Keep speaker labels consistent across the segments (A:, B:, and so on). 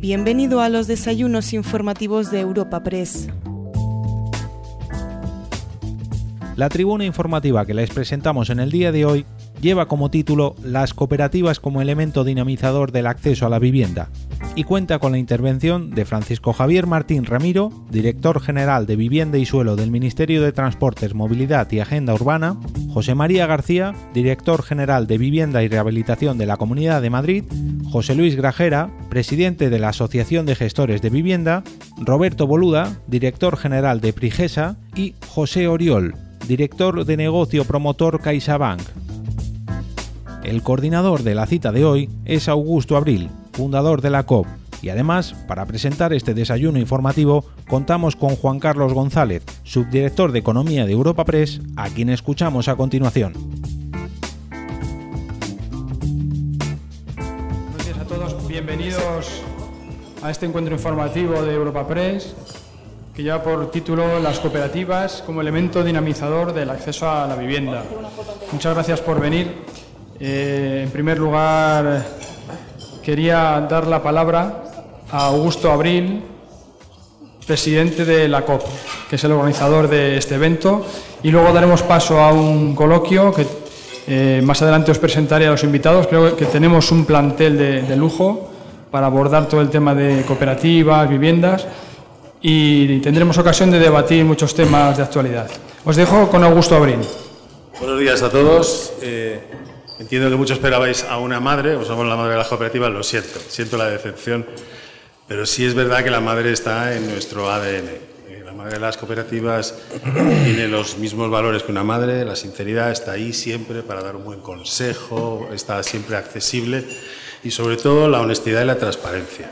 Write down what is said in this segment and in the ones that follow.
A: Bienvenido a los desayunos informativos de Europa Press.
B: La tribuna informativa que les presentamos en el día de hoy lleva como título Las cooperativas como elemento dinamizador del acceso a la vivienda y cuenta con la intervención de Francisco Javier Martín Ramiro, director general de Vivienda y Suelo del Ministerio de Transportes, Movilidad y Agenda Urbana, José María García, director general de Vivienda y Rehabilitación de la Comunidad de Madrid, José Luis Grajera, presidente de la Asociación de Gestores de Vivienda, Roberto Boluda, director general de Prigesa y José Oriol, director de negocio promotor CaixaBank. El coordinador de la cita de hoy es Augusto Abril, fundador de la COP, y además, para presentar este desayuno informativo, contamos con Juan Carlos González, subdirector de Economía de Europa Press, a quien escuchamos a continuación.
C: Buenos días a todos, bienvenidos a este encuentro informativo de Europa Press, que lleva por título Las cooperativas como elemento dinamizador del acceso a la vivienda. Muchas gracias por venir. Eh, en primer lugar, quería dar la palabra a Augusto Abril, presidente de la COP, que es el organizador de este evento, y luego daremos paso a un coloquio que eh, más adelante os presentaré a los invitados. Creo que tenemos un plantel de, lujo para abordar todo el tema de cooperativas, viviendas, y tendremos ocasión de debatir muchos temas de actualidad. Os dejo con Augusto Abril.
D: Buenos días a todos. Eh, Entiendo que muchos esperabais a una madre, o somos la madre de las cooperativas, lo siento, siento la decepción, pero sí es verdad que la madre está en nuestro ADN. Eh, la madre de las cooperativas tiene los mismos valores que una madre, la sinceridad está ahí siempre para dar un buen consejo, está siempre accesible y sobre todo la honestidad y la transparencia.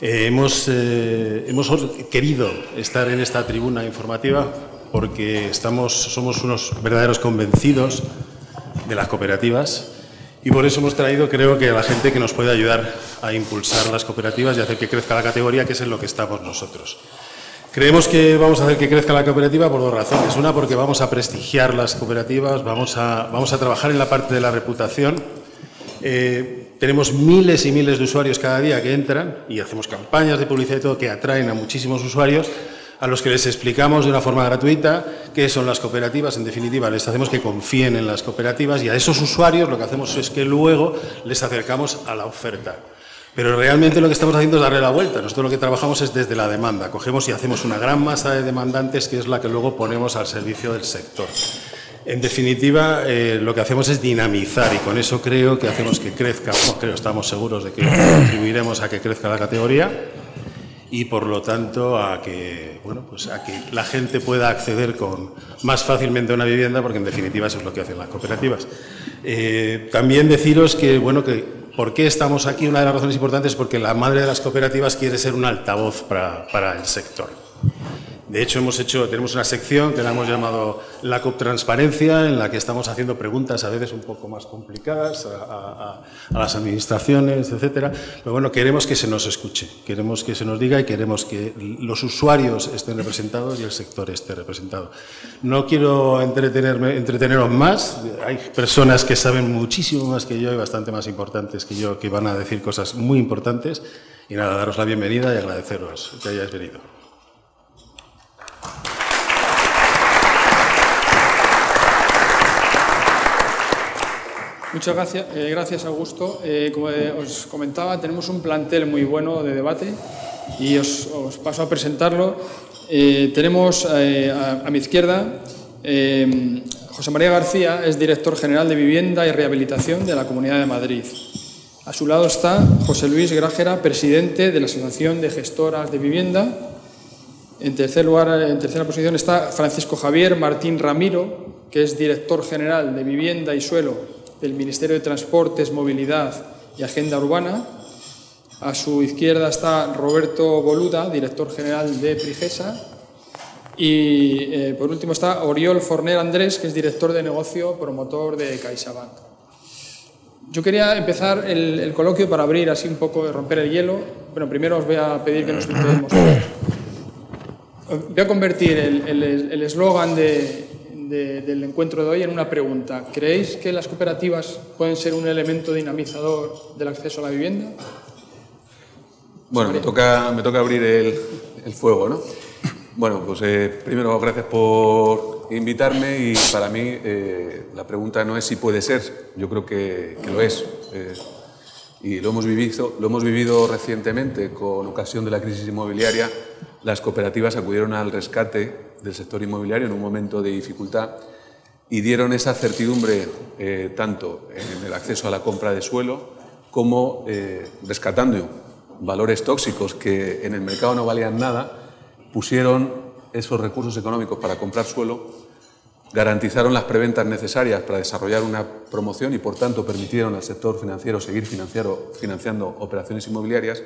D: Eh, hemos, eh, hemos querido estar en esta tribuna informativa porque estamos, somos unos verdaderos convencidos de las cooperativas y por eso hemos traído, creo que a la gente que nos puede ayudar a impulsar las cooperativas y hacer que crezca la categoría, que es en lo que estamos nosotros. Creemos que vamos a hacer que crezca la cooperativa por dos razones. Una, porque vamos a prestigiar las cooperativas, vamos a, vamos a trabajar en la parte de la reputación. Eh, tenemos miles y miles de usuarios cada día que entran y hacemos campañas de publicidad y todo que atraen a muchísimos usuarios a los que les explicamos de una forma gratuita qué son las cooperativas. En definitiva, les hacemos que confíen en las cooperativas y a esos usuarios lo que hacemos es que luego les acercamos a la oferta. Pero realmente lo que estamos haciendo es darle la vuelta. Nosotros lo que trabajamos es desde la demanda. Cogemos y hacemos una gran masa de demandantes que es la que luego ponemos al servicio del sector. En definitiva, eh, lo que hacemos es dinamizar y con eso creo que hacemos que crezca, creo, estamos seguros de que contribuiremos a que crezca la categoría y por lo tanto a que, bueno, pues a que la gente pueda acceder con, más fácilmente a una vivienda, porque en definitiva eso es lo que hacen las cooperativas. Eh, también deciros que, bueno, que por qué estamos aquí, una de las razones importantes es porque la madre de las cooperativas quiere ser un altavoz para, para el sector. De hecho, hemos hecho, tenemos una sección que la hemos llamado la COP Transparencia, en la que estamos haciendo preguntas a veces un poco más complicadas a, a, las administraciones, etcétera. Pero bueno, queremos que se nos escuche, queremos que se nos diga y queremos que los usuarios estén representados y el sector esté representado. No quiero entretenerme, entreteneros más. Hay personas que saben muchísimo más que yo y bastante más importantes que yo que van a decir cosas muy importantes. Y nada, daros la bienvenida y agradeceros que hayáis venido.
C: Muchas gracias, eh, gracias Augusto. Eh, como os comentaba, tenemos un plantel muy bueno de debate y os, paso a presentarlo. Eh, tenemos eh, a, a, mi izquierda eh, José María García, es director general de Vivienda y Rehabilitación de la Comunidad de Madrid. A su lado está José Luis Grajera, presidente de la Asociación de Gestoras de Vivienda. En tercer lugar, en tercera posición está Francisco Javier Martín Ramiro, que es director general de Vivienda y Suelo del Ministerio de Transportes, Movilidad y Agenda Urbana. A su izquierda está Roberto Boluda, director general de Prigesa. Y eh, por último está Oriol Forner Andrés, que es director de negocio, promotor de CaixaBank. Yo quería empezar el, el, coloquio para abrir así un poco, romper el hielo. Bueno, primero os voy a pedir que nos situemos. Voy a convertir el eslogan de, de, del encuentro de hoy en una pregunta. ¿Creéis que las cooperativas pueden ser un elemento dinamizador del acceso a la vivienda?
E: Bueno, me toca, me toca abrir el, el fuego, ¿no? Bueno, pues eh, primero gracias por invitarme y para mí eh, la pregunta no es si puede ser, yo creo que, que lo es. Eh, y lo hemos, vivido, lo hemos vivido recientemente con ocasión de la crisis inmobiliaria. Las cooperativas acudieron al rescate del sector inmobiliario en un momento de dificultad y dieron esa certidumbre tanto en el acceso a la compra de suelo como rescatando valores tóxicos que en el mercado no valían nada, pusieron esos recursos económicos para comprar suelo, garantizaron las preventas necesarias para desarrollar una promoción y, por tanto, permitieron al sector financiero seguir financiando operaciones inmobiliarias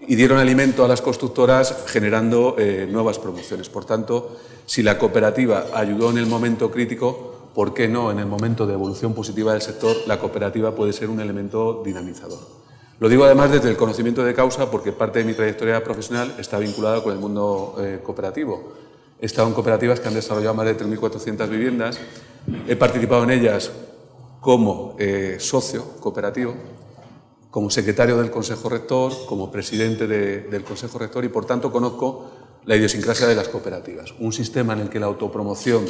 E: y dieron alimento a las constructoras generando eh, nuevas promociones. Por tanto, si la cooperativa ayudó en el momento crítico, ¿por qué no en el momento de evolución positiva del sector la cooperativa puede ser un elemento dinamizador? Lo digo además desde el conocimiento de causa porque parte de mi trayectoria profesional está vinculada con el mundo eh, cooperativo. He estado en cooperativas que han desarrollado más de 3.400 viviendas. He participado en ellas como eh, socio cooperativo, como secretario del Consejo Rector, como presidente del Consejo Rector y, por tanto, conozco la idiosincrasia de las cooperativas. Un sistema en el que la autopromoción,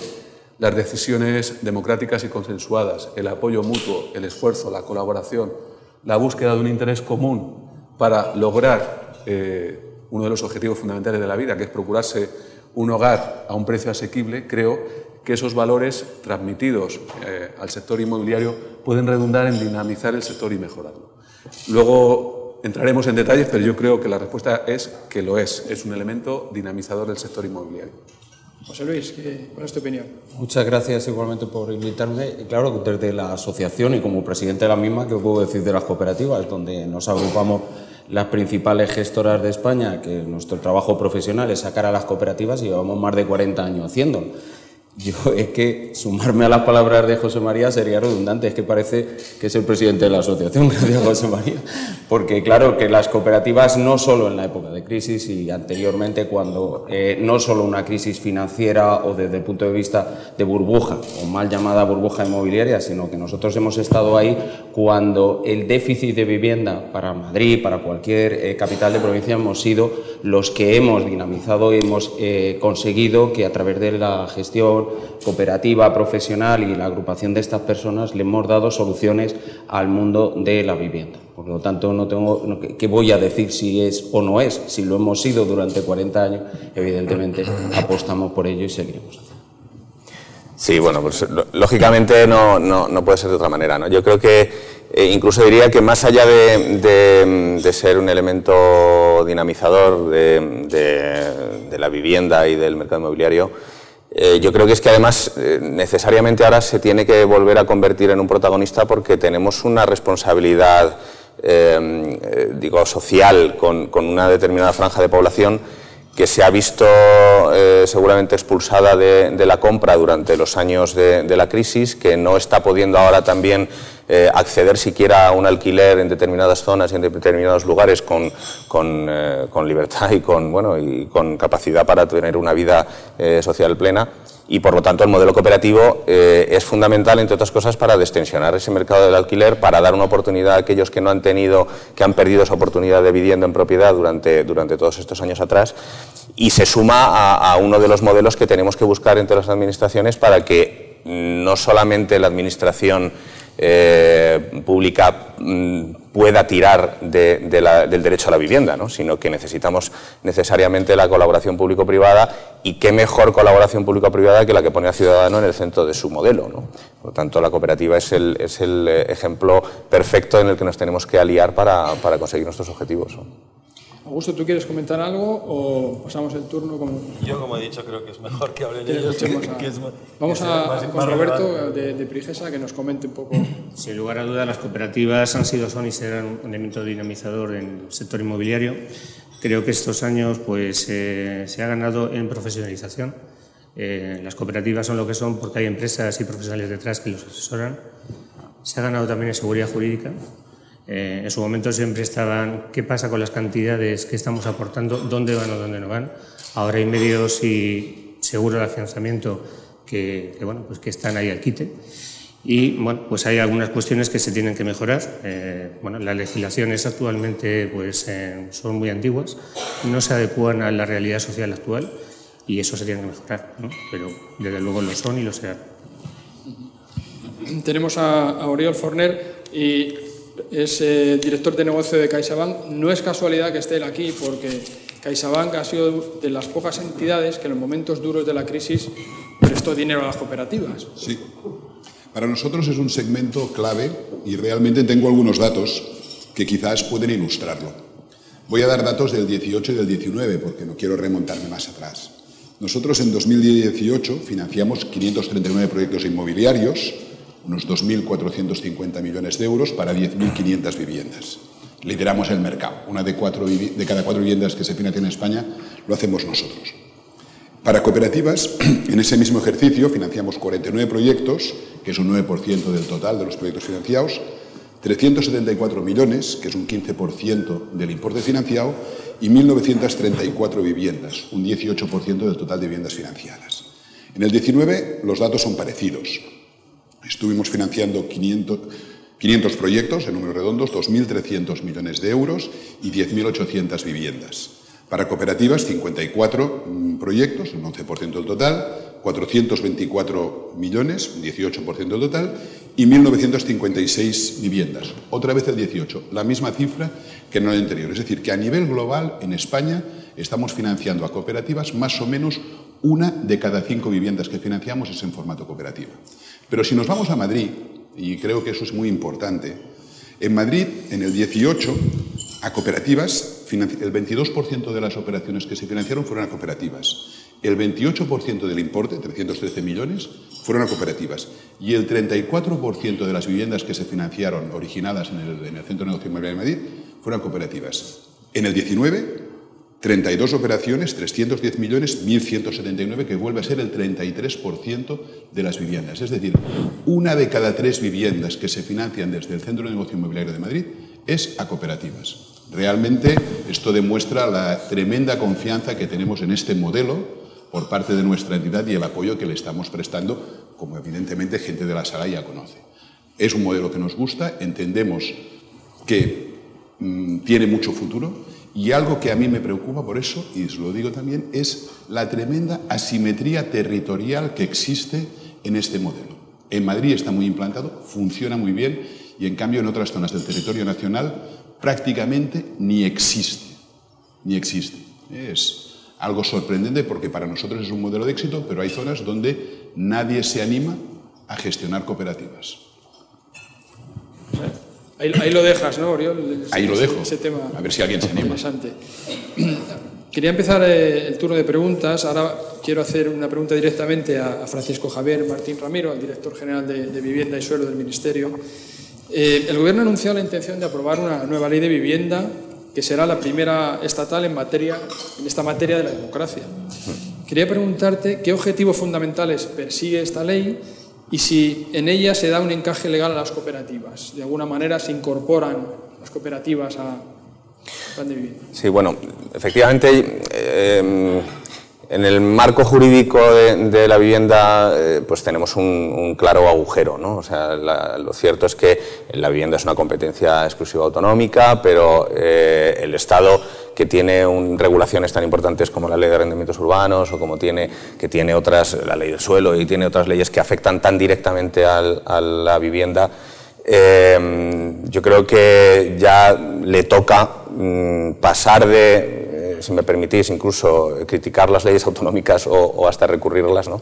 E: las decisiones democráticas y consensuadas, el apoyo mutuo, el esfuerzo, la colaboración, la búsqueda de un interés común para lograr eh, uno de los objetivos fundamentales de la vida, que es procurarse un hogar a un precio asequible, creo que esos valores transmitidos eh, al sector inmobiliario pueden redundar en dinamizar el sector y mejorarlo. Luego entraremos en detalles, pero yo creo que la respuesta es que lo es, es un elemento dinamizador del sector inmobiliario.
C: José Luis, ¿cuál es tu opinión?
F: Muchas gracias igualmente por invitarme. Claro, desde la asociación y como presidente de la misma, ¿qué puedo decir de las cooperativas? Donde nos agrupamos las principales gestoras de España, que nuestro trabajo profesional es sacar a las cooperativas y llevamos más de 40 años haciéndolo. Yo es que sumarme a las palabras de José María sería redundante, es que parece que es el presidente de la asociación, gracias José María, porque claro que las cooperativas no solo en la época de crisis y anteriormente cuando eh, no solo una crisis financiera o desde el punto de vista de burbuja o mal llamada burbuja inmobiliaria, sino que nosotros hemos estado ahí cuando el déficit de vivienda para Madrid, para cualquier eh, capital de provincia hemos sido los que hemos dinamizado y hemos eh, conseguido que a través de la gestión cooperativa, profesional y la agrupación de estas personas le hemos dado soluciones al mundo de la vivienda. Por lo tanto, no tengo que voy a decir si es o no es. Si lo hemos sido durante 40 años, evidentemente apostamos por ello y seguiremos haciendo.
G: Sí, bueno, pues lógicamente no, no, puede ser de otra manera. ¿no? Yo creo que eh, incluso diría que más allá de, ser un elemento dinamizador de, la vivienda y del mercado inmobiliario, eh, yo creo que es que además eh, necesariamente ahora se tiene que volver a convertir en un protagonista porque tenemos una responsabilidad, digo, social con, una determinada franja de población que se ha visto seguramente expulsada de, la compra durante los años de, de, la crisis, que no está pudiendo ahora también eh, acceder siquiera a un alquiler en determinadas zonas y en determinados lugares con, con, eh, con libertad y con, bueno, y con capacidad para tener una vida eh, social plena. Y por lo tanto el modelo cooperativo es fundamental, entre otras cosas, para destensionar ese mercado del alquiler, para dar una oportunidad a aquellos que no han tenido, que han perdido esa oportunidad de vivienda en propiedad durante, durante todos estos años atrás, y se suma a, a uno de los modelos que tenemos que buscar entre las administraciones para que no solamente la administración eh, pública mm, pueda tirar del derecho a la vivienda, ¿no? sino que necesitamos necesariamente la colaboración público-privada y qué mejor colaboración público-privada que la que pone al ciudadano en el centro de su modelo. Por lo tanto, la cooperativa es el, es el eh, ejemplo perfecto en el que nos tenemos que aliar para conseguir nuestros objetivos.
C: Augusto, ¿tú quieres comentar algo o pasamos el turno? Como...
D: Yo, como he dicho, creo que es mejor que hablen ellos.
C: Vamos a, con Roberto de, de, Prigesa que nos comente un poco.
H: Sin lugar a dudas, las cooperativas han sido, son y serán un elemento dinamizador en el sector inmobiliario. Creo que estos años pues, eh, se ha ganado en profesionalización. Eh, las cooperativas son lo que son porque hay empresas y profesionales detrás que los asesoran. Se ha ganado también en seguridad jurídica eh, en su momento siempre estaban qué pasa con las cantidades que estamos aportando, dónde van o dónde no van. Ahora hay medios y seguro de financiamiento que, bueno, pues que están ahí al quite. Y bueno, pues hay algunas cuestiones que se tienen que mejorar. Eh, bueno, las legislaciones actualmente pues, eh, son muy antiguas, no se adecúan a la realidad social actual y eso se tiene que mejorar, pero desde luego lo son y lo serán.
C: Tenemos a, a Oriol Forner y es eh, director de negocio de CaixaBank. No es casualidad que esté él aquí porque CaixaBank ha sido de las pocas entidades que en los momentos duros de la crisis prestó dinero a las cooperativas.
I: Sí. Para nosotros es un segmento clave y realmente tengo algunos datos que quizás pueden ilustrarlo. Voy a dar datos del 18 y del 19 porque no quiero remontarme más atrás. Nosotros en 2018 financiamos 539 proyectos inmobiliarios, unos 2.450 millones de euros para 10.500 viviendas. Lideramos el mercado. Una de, cuatro, de cada cuatro viviendas que se financian en España lo hacemos nosotros. Para cooperativas, en ese mismo ejercicio financiamos 49 proyectos, que es un 9% del total de los proyectos financiados, 374 millones, que es un 15% del importe financiado, y 1.934 viviendas, un 18% del total de viviendas financiadas. En el 19 los datos son parecidos. Estuvimos financiando 500, 500 proyectos, en números redondos, 2.300 millones de euros y 10.800 viviendas. Para cooperativas, 54 mm, proyectos, un 11% del total, 424 millones, un 18% del total, y 1.956 viviendas, otra vez el 18, la misma cifra que en el anterior. Es decir, que a nivel global, en España, estamos financiando a cooperativas más o menos una de cada cinco viviendas que financiamos es en formato cooperativa. Pero si nos vamos a Madrid, y creo que eso es muy importante, en Madrid, en el 18, a cooperativas, el 22% de las operaciones que se financiaron fueron a cooperativas. El 28% del importe, 313 millones, fueron a cooperativas. Y el 34% de las viviendas que se financiaron, originadas en el, en el Centro de Negocio Inmobiliario de Madrid, fueron a cooperativas. En el 19, 32 operaciones, 310 millones, 1.179, que vuelve a ser el 33% de las viviendas. Es decir, una de cada tres viviendas que se financian desde el Centro de Negocio Inmobiliario de Madrid es a cooperativas. Realmente esto demuestra la tremenda confianza que tenemos en este modelo por parte de nuestra entidad y el apoyo que le estamos prestando, como evidentemente gente de la sala ya conoce. Es un modelo que nos gusta, entendemos que mmm, tiene mucho futuro y algo que a mí me preocupa por eso, y os lo digo también, es la tremenda asimetría territorial que existe en este modelo. En Madrid está muy implantado, funciona muy bien y en cambio en otras zonas del territorio nacional prácticamente ni existe. Ni existe. Es algo sorprendente porque para nosotros es un modelo de éxito, pero hay zonas donde nadie se anima a gestionar cooperativas.
C: Ahí, ahí lo dejas, ¿no, Oriol?
I: Ahí lo dejo.
C: Ese tema
I: a ver si alguien se anima.
C: Interesante. Quería empezar eh, el turno de preguntas. Ahora quiero hacer una pregunta directamente a, a Francisco Javier Martín Ramiro, al director general de, de Vivienda y Suelo del Ministerio. Eh, el Gobierno ha anunciado la intención de aprobar una nueva ley de vivienda que será la primera estatal en, materia, en esta materia de la democracia. Quería preguntarte qué objetivos fundamentales persigue esta ley y si en ella se da un encaje legal a las cooperativas. De alguna manera se incorporan las cooperativas a plan de vivienda.
G: Sí, bueno, efectivamente. Eh, en el marco jurídico de, la vivienda, eh, pues tenemos un, un, claro agujero, ¿no? O sea, la, lo cierto es que la vivienda es una competencia exclusiva autonómica, pero eh, el Estado que tiene regulaciones tan importantes como la ley de arrendamientos urbanos o como tiene que tiene otras, la ley del suelo y tiene otras leyes que afectan tan directamente a la vivienda, eh, yo creo que ya le toca mm, pasar de si me permitís, incluso criticar las leyes autonómicas o, o hasta recurrirlas, ¿no?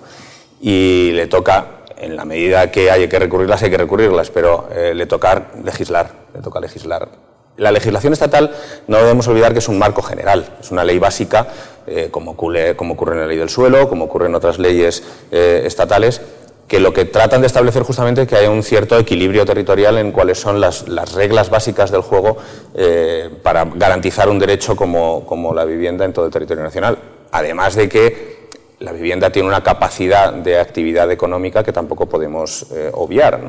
G: Y le toca, en la medida que hay que recurrirlas, hay que recurrirlas, pero eh, le toca legislar, le toca legislar. La legislación estatal no debemos olvidar que es un marco general, es una ley básica, eh, como, ocurre, en la ley del suelo, como ocurre en otras leyes eh, estatales, que lo que tratan de establecer justamente es que haya un cierto equilibrio territorial en cuáles son las, las reglas básicas del juego eh, para garantizar un derecho como, como la vivienda en todo el territorio nacional. Además de que la vivienda tiene una capacidad de actividad económica que tampoco podemos eh, obviar.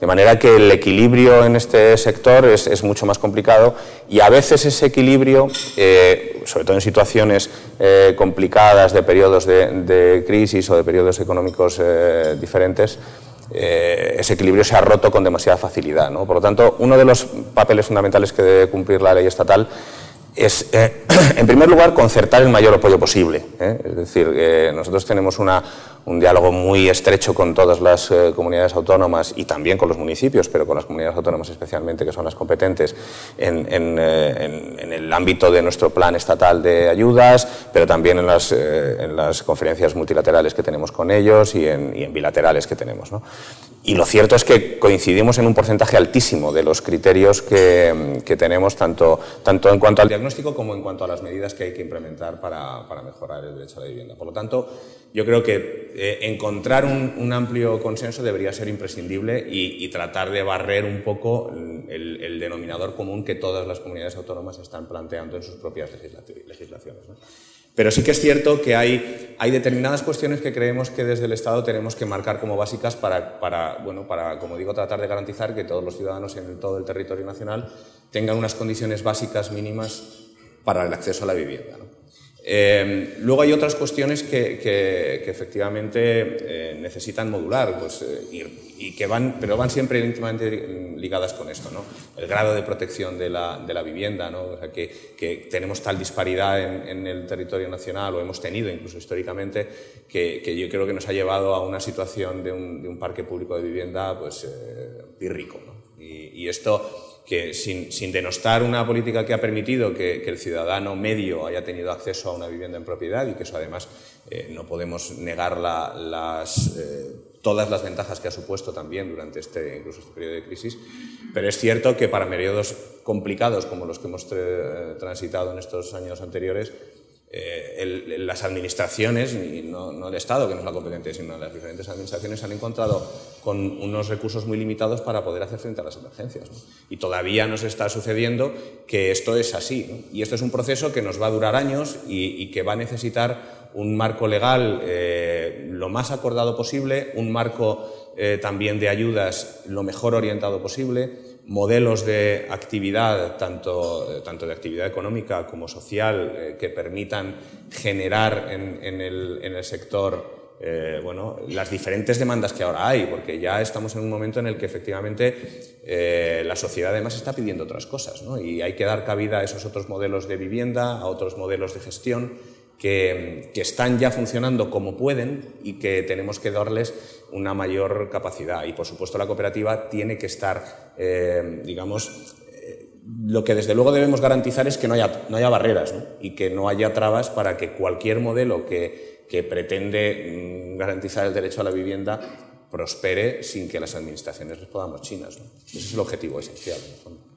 G: De manera que el equilibrio en este sector es, mucho más complicado y a veces ese equilibrio, eh, sobre todo en situaciones eh, complicadas de periodos de, crisis o de periodos económicos diferentes, ese equilibrio se ha roto con demasiada facilidad. ¿no? Por lo tanto, uno de los papeles fundamentales que debe cumplir la ley estatal es, eh, en primer lugar, concertar el mayor apoyo posible. ¿eh? Es decir, nosotros tenemos una, un diálogo muy estrecho con todas las eh, comunidades autónomas y también con los municipios, pero con las comunidades autónomas especialmente, que son las competentes en, eh, el ámbito de nuestro plan estatal de ayudas, pero también en las, en las conferencias multilaterales que tenemos con ellos y en, bilaterales que tenemos. Y lo cierto es que coincidimos en un porcentaje altísimo de los criterios que, tenemos, tanto, tanto en cuanto al diagnóstico como en cuanto a las medidas que hay que implementar para, para mejorar el derecho a la vivienda. Por lo tanto, yo creo que eh, encontrar un, amplio consenso debería ser imprescindible y, tratar de barrer un poco el, denominador común que todas las comunidades autónomas están planteando en sus propias legislaciones. Pero sí que es cierto que hay, hay, determinadas cuestiones que creemos que desde el Estado tenemos que marcar como básicas para, para, bueno, para, como digo, tratar de garantizar que todos los ciudadanos en todo el territorio nacional tengan unas condiciones básicas mínimas para el acceso a la vivienda. Eh, luego hay otras cuestiones que, efectivamente eh, necesitan modular, pues, eh, y, que van, pero van siempre íntimamente ligadas con esto, ¿no? El grado de protección de la, de la vivienda, ¿no? que, tenemos tal disparidad en, el territorio nacional, o hemos tenido incluso históricamente, que, yo creo que nos ha llevado a una situación de un, parque público de vivienda, pues, pírrico, y esto que sin, denostar una política que ha permitido que, el ciudadano medio haya tenido acceso a una vivienda en propiedad y que eso además eh, no podemos negar las, eh, todas las ventajas que ha supuesto también durante este, incluso este periodo de crisis, pero es cierto que para periodos complicados como los que hemos transitado en estos años anteriores, eh, las administraciones, y no, el Estado, que no es la competente, sino las diferentes administraciones han encontrado con unos recursos muy limitados para poder hacer frente a las emergencias. Y todavía nos está sucediendo que esto es así. Y esto es un proceso que nos va a durar años y, que va a necesitar un marco legal eh, lo más acordado posible, un marco eh, también de ayudas lo mejor orientado posible modelos de actividad, tanto, eh, tanto de actividad económica como social, eh, que permitan generar en, el, sector eh, bueno, las diferentes demandas que ahora hay, porque ya estamos en un momento en el que efectivamente la sociedad además está pidiendo otras cosas y hay que dar cabida a esos otros modelos de vivienda, a otros modelos de gestión que, están ya funcionando como pueden y que tenemos que darles una mayor capacidad. Y por supuesto la cooperativa tiene que estar, eh, digamos, eh, lo que desde luego debemos garantizar es que no haya, no haya barreras y que no haya trabas para que cualquier modelo que, que pretende mm, garantizar el derecho a la vivienda prospere sin que las administraciones les podamos chinas. Ese es el objetivo esencial. En el fondo.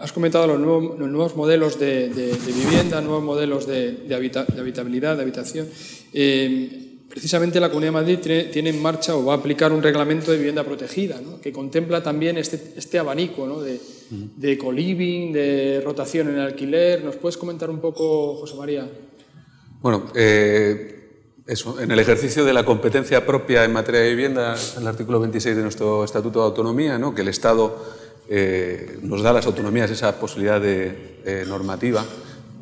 C: Has comentado los nuevos, modelos de, vivienda, nuevos modelos de, habitabilidad, de habitación. Eh, precisamente la Comunidad de Madrid tiene, en marcha o va a aplicar un reglamento de vivienda protegida, que contempla también este, este abanico de, de co-living, de rotación en alquiler. ¿Nos puedes comentar un poco, José María?
E: Bueno, eh, eso, en el ejercicio de la competencia propia en materia de vivienda, en el artículo 26 de nuestro Estatuto de Autonomía, ¿no? que el Estado eh, nos da las autonomías esa posibilidad de, eh, normativa,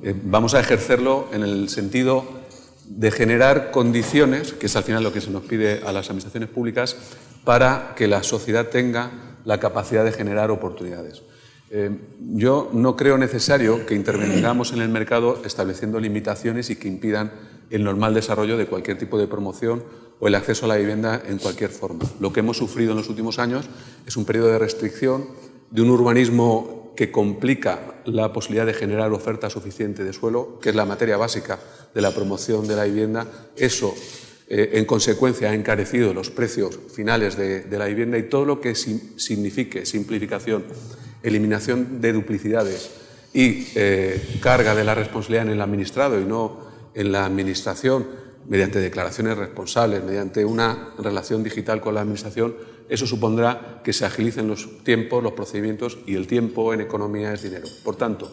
E: eh, vamos a ejercerlo en el sentido de generar condiciones, que es al final lo que se nos pide a las administraciones públicas, para que la sociedad tenga la capacidad de generar oportunidades. yo no creo necesario que intervengamos en el mercado estableciendo limitaciones y que impidan el normal desarrollo de cualquier tipo de promoción o el acceso a la vivienda en cualquier forma. Lo que hemos sufrido en los últimos años es un periodo de restricción, de un urbanismo que complica la posibilidad de generar oferta suficiente de suelo, que es la materia básica de la promoción de la vivienda. Eso, eh, en consecuencia, ha encarecido los precios finales de, la vivienda y todo lo que signifique simplificación, eliminación de duplicidades y eh, carga de la responsabilidad en el administrado y no en la administración, mediante declaraciones responsables, mediante una relación digital con la administración, eso supondrá que se agilicen los tiempos, los procedimientos y el tiempo en economía es dinero. Por tanto,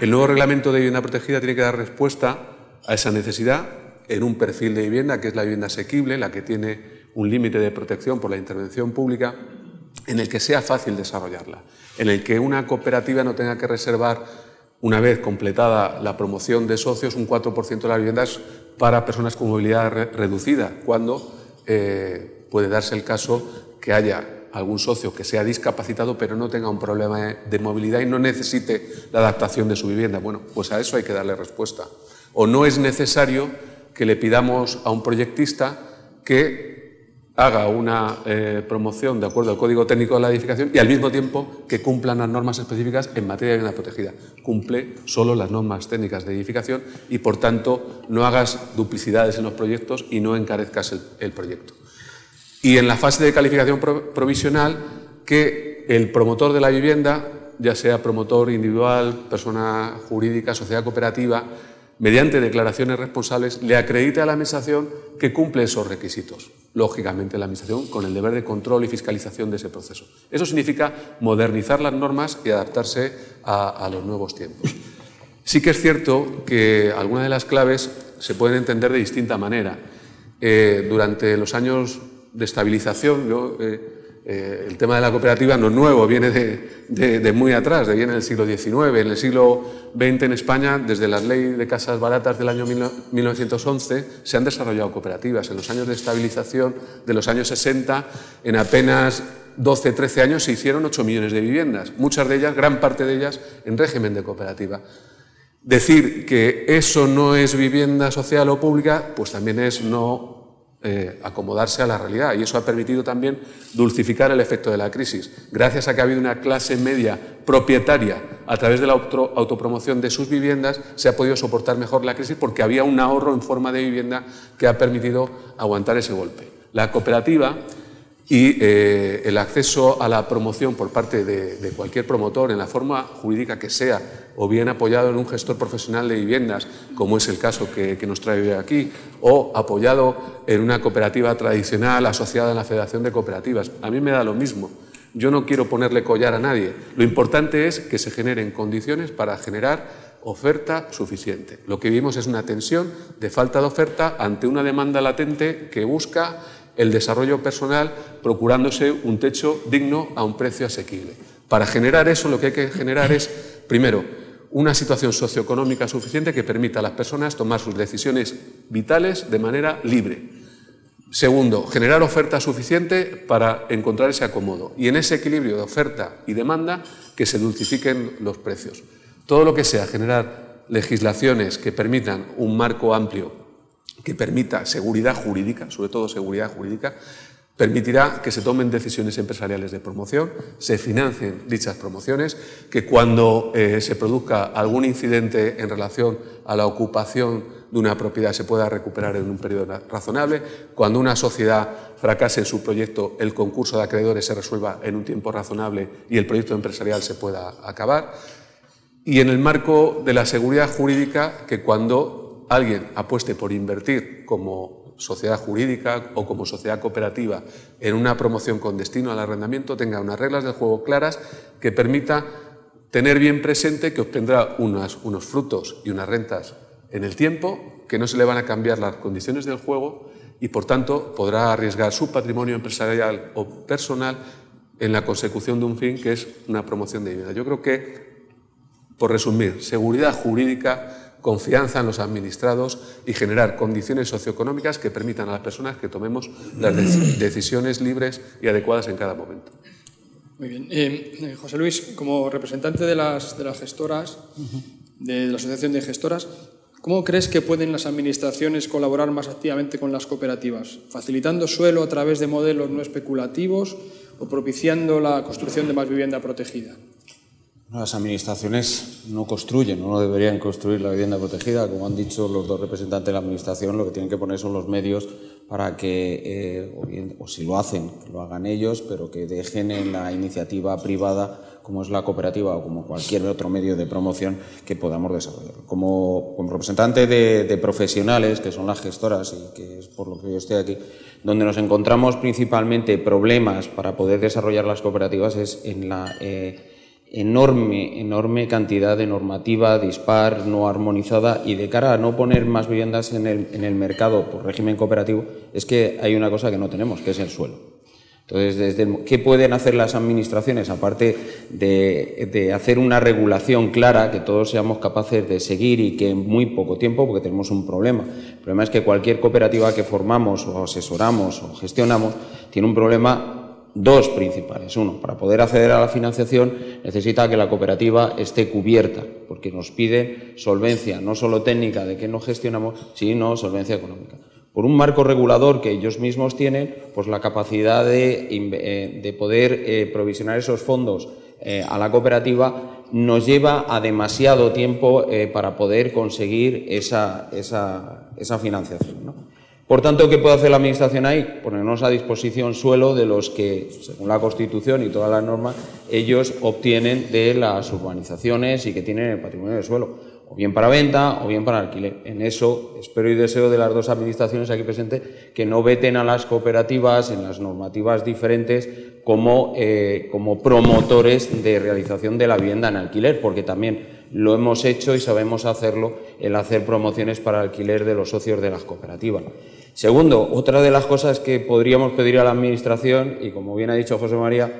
E: el nuevo reglamento de vivienda protegida tiene que dar respuesta a esa necesidad en un perfil de vivienda que es la vivienda asequible, la que tiene un límite de protección por la intervención pública, en el que sea fácil desarrollarla, en el que una cooperativa no tenga que reservar, una vez completada la promoción de socios, un 4% de las viviendas para personas con movilidad reducida, cuando eh, puede darse el caso que haya algún socio que sea discapacitado pero no tenga un problema de movilidad y no necesite la adaptación de su vivienda. Bueno, pues a eso hay que darle respuesta. O no es necesario que le pidamos a un proyectista que haga una eh, promoción de acuerdo al Código Técnico de la Edificación y al mismo tiempo que cumplan las normas específicas en materia de vivienda protegida. Cumple solo las normas técnicas de edificación y, por tanto, no hagas duplicidades en los proyectos y no encarezcas el proyecto y en la fase de calificación provisional que el promotor de la vivienda, ya sea promotor individual, persona jurídica, sociedad cooperativa, mediante declaraciones responsables, le acredite a la Administración que cumple esos requisitos. Lógicamente, la Administración con el deber de control y fiscalización de ese proceso. Eso significa modernizar las normas y adaptarse a, los nuevos tiempos. Sí que es cierto que algunas de las claves se pueden entender de distinta manera. Eh, durante los años de estabilización. Eh, eh, el tema de la cooperativa no es nuevo, viene de, muy atrás, viene del siglo XIX. En el siglo XX en España, desde la ley de casas baratas del año 1911, se han desarrollado cooperativas. En los años de estabilización de los años 60, en apenas 12, 13 años se hicieron 8 millones de viviendas, muchas de ellas, gran parte de ellas, en régimen de cooperativa. Decir que eso no es vivienda social o pública, pues también es no eh, acomodarse a la realidad y eso ha permitido también dulcificar el efecto de la crisis. Gracias a que ha habido una clase media propietaria a través de la autopromoción de sus viviendas, se ha podido soportar mejor la crisis porque había un ahorro en forma de vivienda que ha permitido aguantar ese golpe. La cooperativa y eh, el acceso a la promoción por parte de, cualquier promotor en la forma jurídica que sea, o bien apoyado en un gestor profesional de viviendas, como es el caso que, nos trae hoy aquí, o apoyado en una cooperativa tradicional asociada a la Federación de Cooperativas. A mí me da lo mismo. Yo no quiero ponerle collar a nadie. Lo importante es que se generen condiciones para generar oferta suficiente. Lo que vivimos es una tensión de falta de oferta ante una demanda latente que busca el desarrollo personal procurándose un techo digno a un precio asequible. Para generar eso lo que hay que generar es, primero, una situación socioeconómica suficiente que permita a las personas tomar sus decisiones vitales de manera libre. Segundo, generar oferta suficiente para encontrar ese acomodo y en ese equilibrio de oferta y demanda que se dulcifiquen los precios. Todo lo que sea generar legislaciones que permitan un marco amplio que permita seguridad jurídica, sobre todo seguridad jurídica, permitirá que se tomen decisiones empresariales de promoción, se financien dichas promociones, que cuando eh, se produzca algún incidente en relación a la ocupación de una propiedad se pueda recuperar en un periodo razonable, cuando una sociedad fracase en su proyecto, el concurso de acreedores se resuelva en un tiempo razonable y el proyecto empresarial se pueda acabar. Y en el marco de la seguridad jurídica, que cuando alguien apueste por invertir como sociedad jurídica o como sociedad cooperativa en una promoción con destino al arrendamiento tenga unas reglas del juego claras que permita tener bien presente que obtendrá unos, frutos y unas rentas en el tiempo, que no se le van a cambiar las condiciones del juego y, por tanto, podrá arriesgar su patrimonio empresarial o personal en la consecución de un fin que es una promoción de vida. Yo creo que, por resumir, seguridad jurídica confianza en los administrados y generar condiciones socioeconómicas que permitan a las personas que tomemos las decisiones libres y adecuadas en cada momento.
C: Muy bien. Eh, eh, José Luis, como representante de las, de las gestoras, de la Asociación de Gestoras, ¿cómo crees que pueden las administraciones colaborar más activamente con las cooperativas? ¿Facilitando suelo a través de modelos no especulativos o propiciando la construcción de más vivienda protegida?
F: Las administraciones no construyen, no deberían construir la vivienda protegida. Como han dicho los dos representantes de la Administración, lo que tienen que poner son los medios para que, eh, o, si lo hacen, lo hagan ellos, pero que dejen en la iniciativa privada, como es la cooperativa o como cualquier otro medio de promoción, que podamos desarrollar. Como, representante de, de, profesionales, que son las gestoras, y que es por lo que yo estoy aquí, donde nos encontramos principalmente problemas para poder desarrollar las cooperativas es en la. Eh, enorme, enorme cantidad de normativa dispar, no armonizada y de cara a no poner más viviendas en el, en el mercado por régimen cooperativo, es que hay una cosa que no tenemos, que es el suelo. Entonces, desde ¿qué pueden hacer las administraciones? Aparte de, de, hacer una regulación clara, que todos seamos capaces de seguir y que en muy poco tiempo, porque tenemos un problema. El problema es que cualquier cooperativa que formamos o asesoramos o gestionamos tiene un problema Dos principales. Uno, para poder acceder a la financiación necesita que la cooperativa esté cubierta, porque nos piden solvencia, no solo técnica de que no gestionamos, sino solvencia económica. Por un marco regulador que ellos mismos tienen, pues la capacidad de, eh, poder eh, provisionar esos fondos eh, a la cooperativa nos lleva a demasiado tiempo para poder conseguir esa, esa financiación. Por tanto, ¿qué puede hacer la Administración ahí? Ponernos a disposición suelo de los que, según la Constitución y todas las normas, ellos obtienen de las urbanizaciones y que tienen el patrimonio de suelo, o bien para venta o bien para alquiler. En eso espero y deseo de las dos Administraciones aquí presentes que no veten a las cooperativas en las normativas diferentes como, eh, como promotores de realización de la vivienda en alquiler, porque también lo hemos hecho y sabemos hacerlo, el hacer promociones para alquiler de los socios de las cooperativas. Segundo, otra de las cosas que podríamos pedir a la Administración, y como bien ha dicho José María,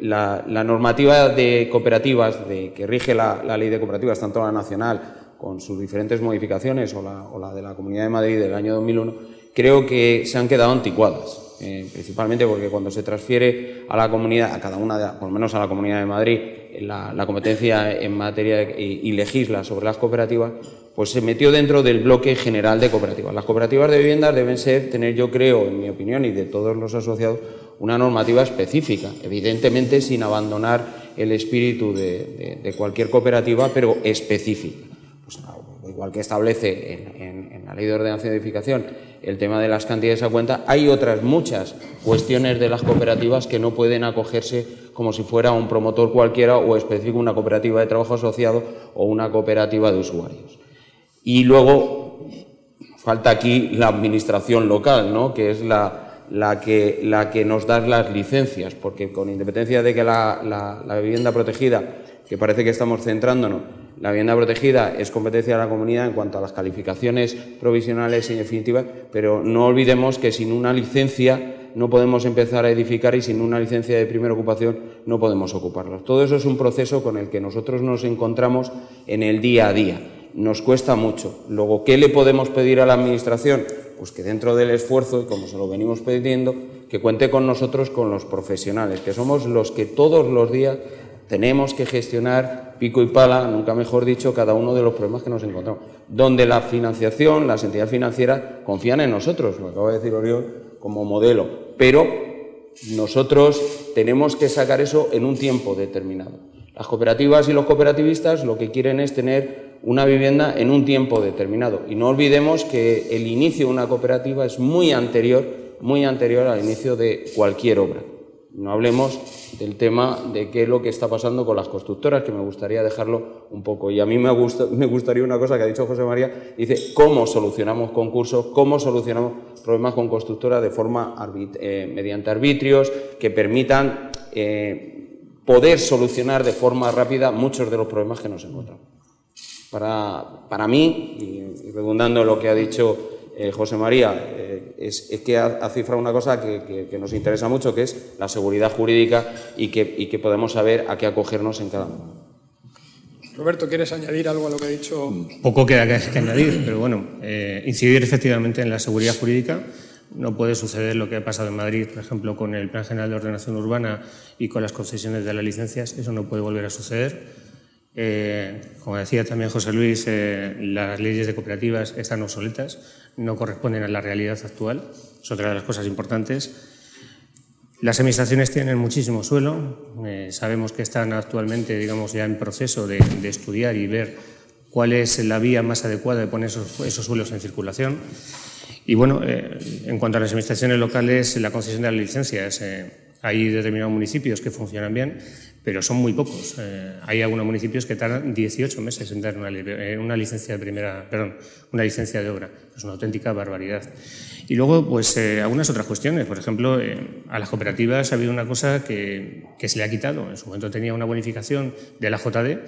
F: la, normativa de cooperativas de, que rige la, ley de cooperativas, tanto la nacional con sus diferentes modificaciones o la, de la Comunidad de Madrid del año 2001, creo que se han quedado anticuadas. Eh, principalmente porque cuando se transfiere a la comunidad, a cada una, por lo menos a la Comunidad de Madrid, la, competencia en materia y, legisla sobre las cooperativas, pues se metió dentro del bloque general de cooperativas. Las cooperativas de viviendas deben ser, tener, yo creo, en mi opinión y de todos los asociados, una normativa específica, evidentemente sin abandonar el espíritu de, cualquier cooperativa, pero específica. Pues, igual que establece en, la ley de ordenación de edificación el tema de las cantidades a cuenta, hay otras muchas cuestiones de las cooperativas que no pueden acogerse como si fuera un promotor cualquiera o específico una cooperativa de trabajo asociado o una cooperativa de usuarios. Y luego falta aquí la administración local, ¿no? que es la, que, la que nos da las licencias, porque con independencia de que la vivienda protegida, que parece que estamos centrándonos, la vivienda protegida es competencia de la comunidad en cuanto a las calificaciones provisionales y definitivas, pero no olvidemos que sin una licencia no podemos empezar a edificar y sin una licencia de primera ocupación no podemos ocuparlas. Todo eso es un proceso con el que nosotros nos encontramos en el día a día. Nos cuesta mucho. Luego, ¿qué le podemos pedir a la Administración? Pues que dentro del esfuerzo, y como se lo venimos pidiendo, que cuente con nosotros, con los profesionales, que somos los que todos los días tenemos que gestionar pico y pala, nunca mejor dicho, cada uno de los problemas que nos encontramos. Donde la financiación, las entidades financieras confían en nosotros, lo acaba de decir Oriol, como modelo. Pero nosotros tenemos que sacar eso en un tiempo determinado. Las cooperativas y los cooperativistas lo que quieren es tener una vivienda en un tiempo determinado. Y no olvidemos que el inicio de una cooperativa es muy anterior, muy anterior al inicio de cualquier obra. No hablemos del tema de qué es lo que está pasando con las constructoras, que me gustaría dejarlo un poco. Y a mí me, me gustaría una cosa que ha dicho José María, dice cómo solucionamos concursos, cómo solucionamos problemas con constructoras de forma eh, mediante arbitrios que permitan eh, poder solucionar de forma rápida muchos de los problemas que nos encontramos. Para, para mí, y redundando en lo que ha dicho eh, José María, eh, es, que ha, cifrado una cosa que, nos interesa mucho, que es la seguridad jurídica y que, podemos saber a qué acogernos en cada momento.
C: Roberto, ¿quieres añadir algo a lo que ha dicho?
H: Poco queda que, añadir, pero bueno, eh, incidir efectivamente en la seguridad jurídica. No puede suceder lo que ha pasado en Madrid, por ejemplo, con el Plan General de Ordenación Urbana y con las concesiones de las licencias. Eso no puede volver a suceder. como decía también José Luis, las leyes de cooperativas están obsoletas no corresponden a la realidad actual. Es otra de las cosas importantes. Las administraciones tienen muchísimo suelo. Eh, sabemos que están actualmente, digamos, ya en proceso de, estudiar y ver cuál es la vía más adecuada de poner esos, suelos en circulación. Y bueno, eh, en cuanto a las administraciones locales, la concesión de las licencias, eh, hay determinados municipios que funcionan bien, pero son muy pocos. Eh, hay algunos municipios que tardan 18 meses en dar una, eh, una, licencia de primera, perdón, una licencia de obra. Es una auténtica barbaridad. Y luego, pues, eh, algunas otras cuestiones. Por ejemplo, a las cooperativas ha habido una cosa que, se le ha quitado. En su momento tenía una bonificación de la JD,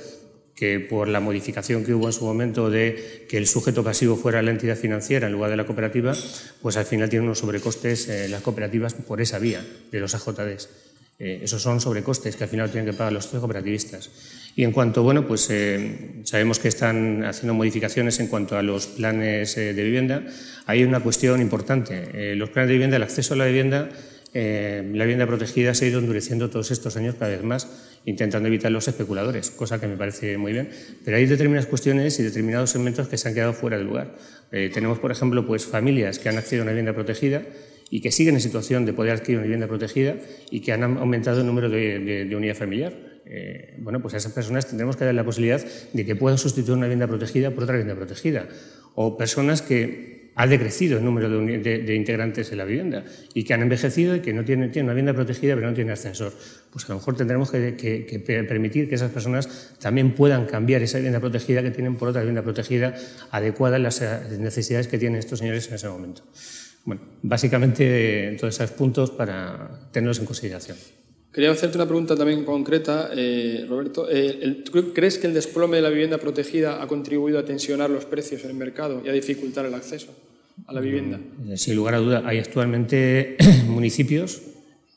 H: que por la modificación que hubo en su momento de que el sujeto pasivo fuera la entidad financiera en lugar de la cooperativa, pues al final tienen unos sobrecostes las cooperativas por esa vía de los AJDs. Eh, esos son sobrecostes que al final tienen que pagar los cooperativistas. Y en cuanto, bueno, pues eh, sabemos que están haciendo modificaciones en cuanto a los planes eh, de vivienda. Hay una cuestión importante. los planes de vivienda, el acceso a la vivienda eh, la vivienda protegida se ha ido endureciendo todos estos años cada vez más, intentando evitar los especuladores, cosa que me parece muy bien. Pero hay determinadas cuestiones y determinados segmentos que se han quedado fuera de lugar. Eh, tenemos, por ejemplo, pues, familias que han accedido a una vivienda protegida y que siguen en situación de poder adquirir una vivienda protegida y que han aumentado el número de, de, unidad familiar. Eh, bueno, pues a esas personas tendremos que dar la posibilidad de que puedan sustituir una vivienda protegida por otra vivienda protegida. O personas que ha decrecido el número de, integrantes en la vivienda y que han envejecido y que no tienen, una vivienda protegida pero no tienen ascensor. Pues a lo mejor tendremos que, permitir que esas personas también puedan cambiar esa vivienda protegida que tienen por otra vivienda protegida adecuada a las necesidades que tienen estos señores en ese momento. Bueno, básicamente todos esos puntos para tenerlos en consideración.
C: Quería hacerte una pregunta también concreta, eh, Roberto. Eh, ¿Tú crees que el desplome de la vivienda protegida ha contribuido a tensionar los precios en el mercado y a dificultar el acceso a la vivienda?
H: Mm, sin lugar a duda, hay actualmente municipios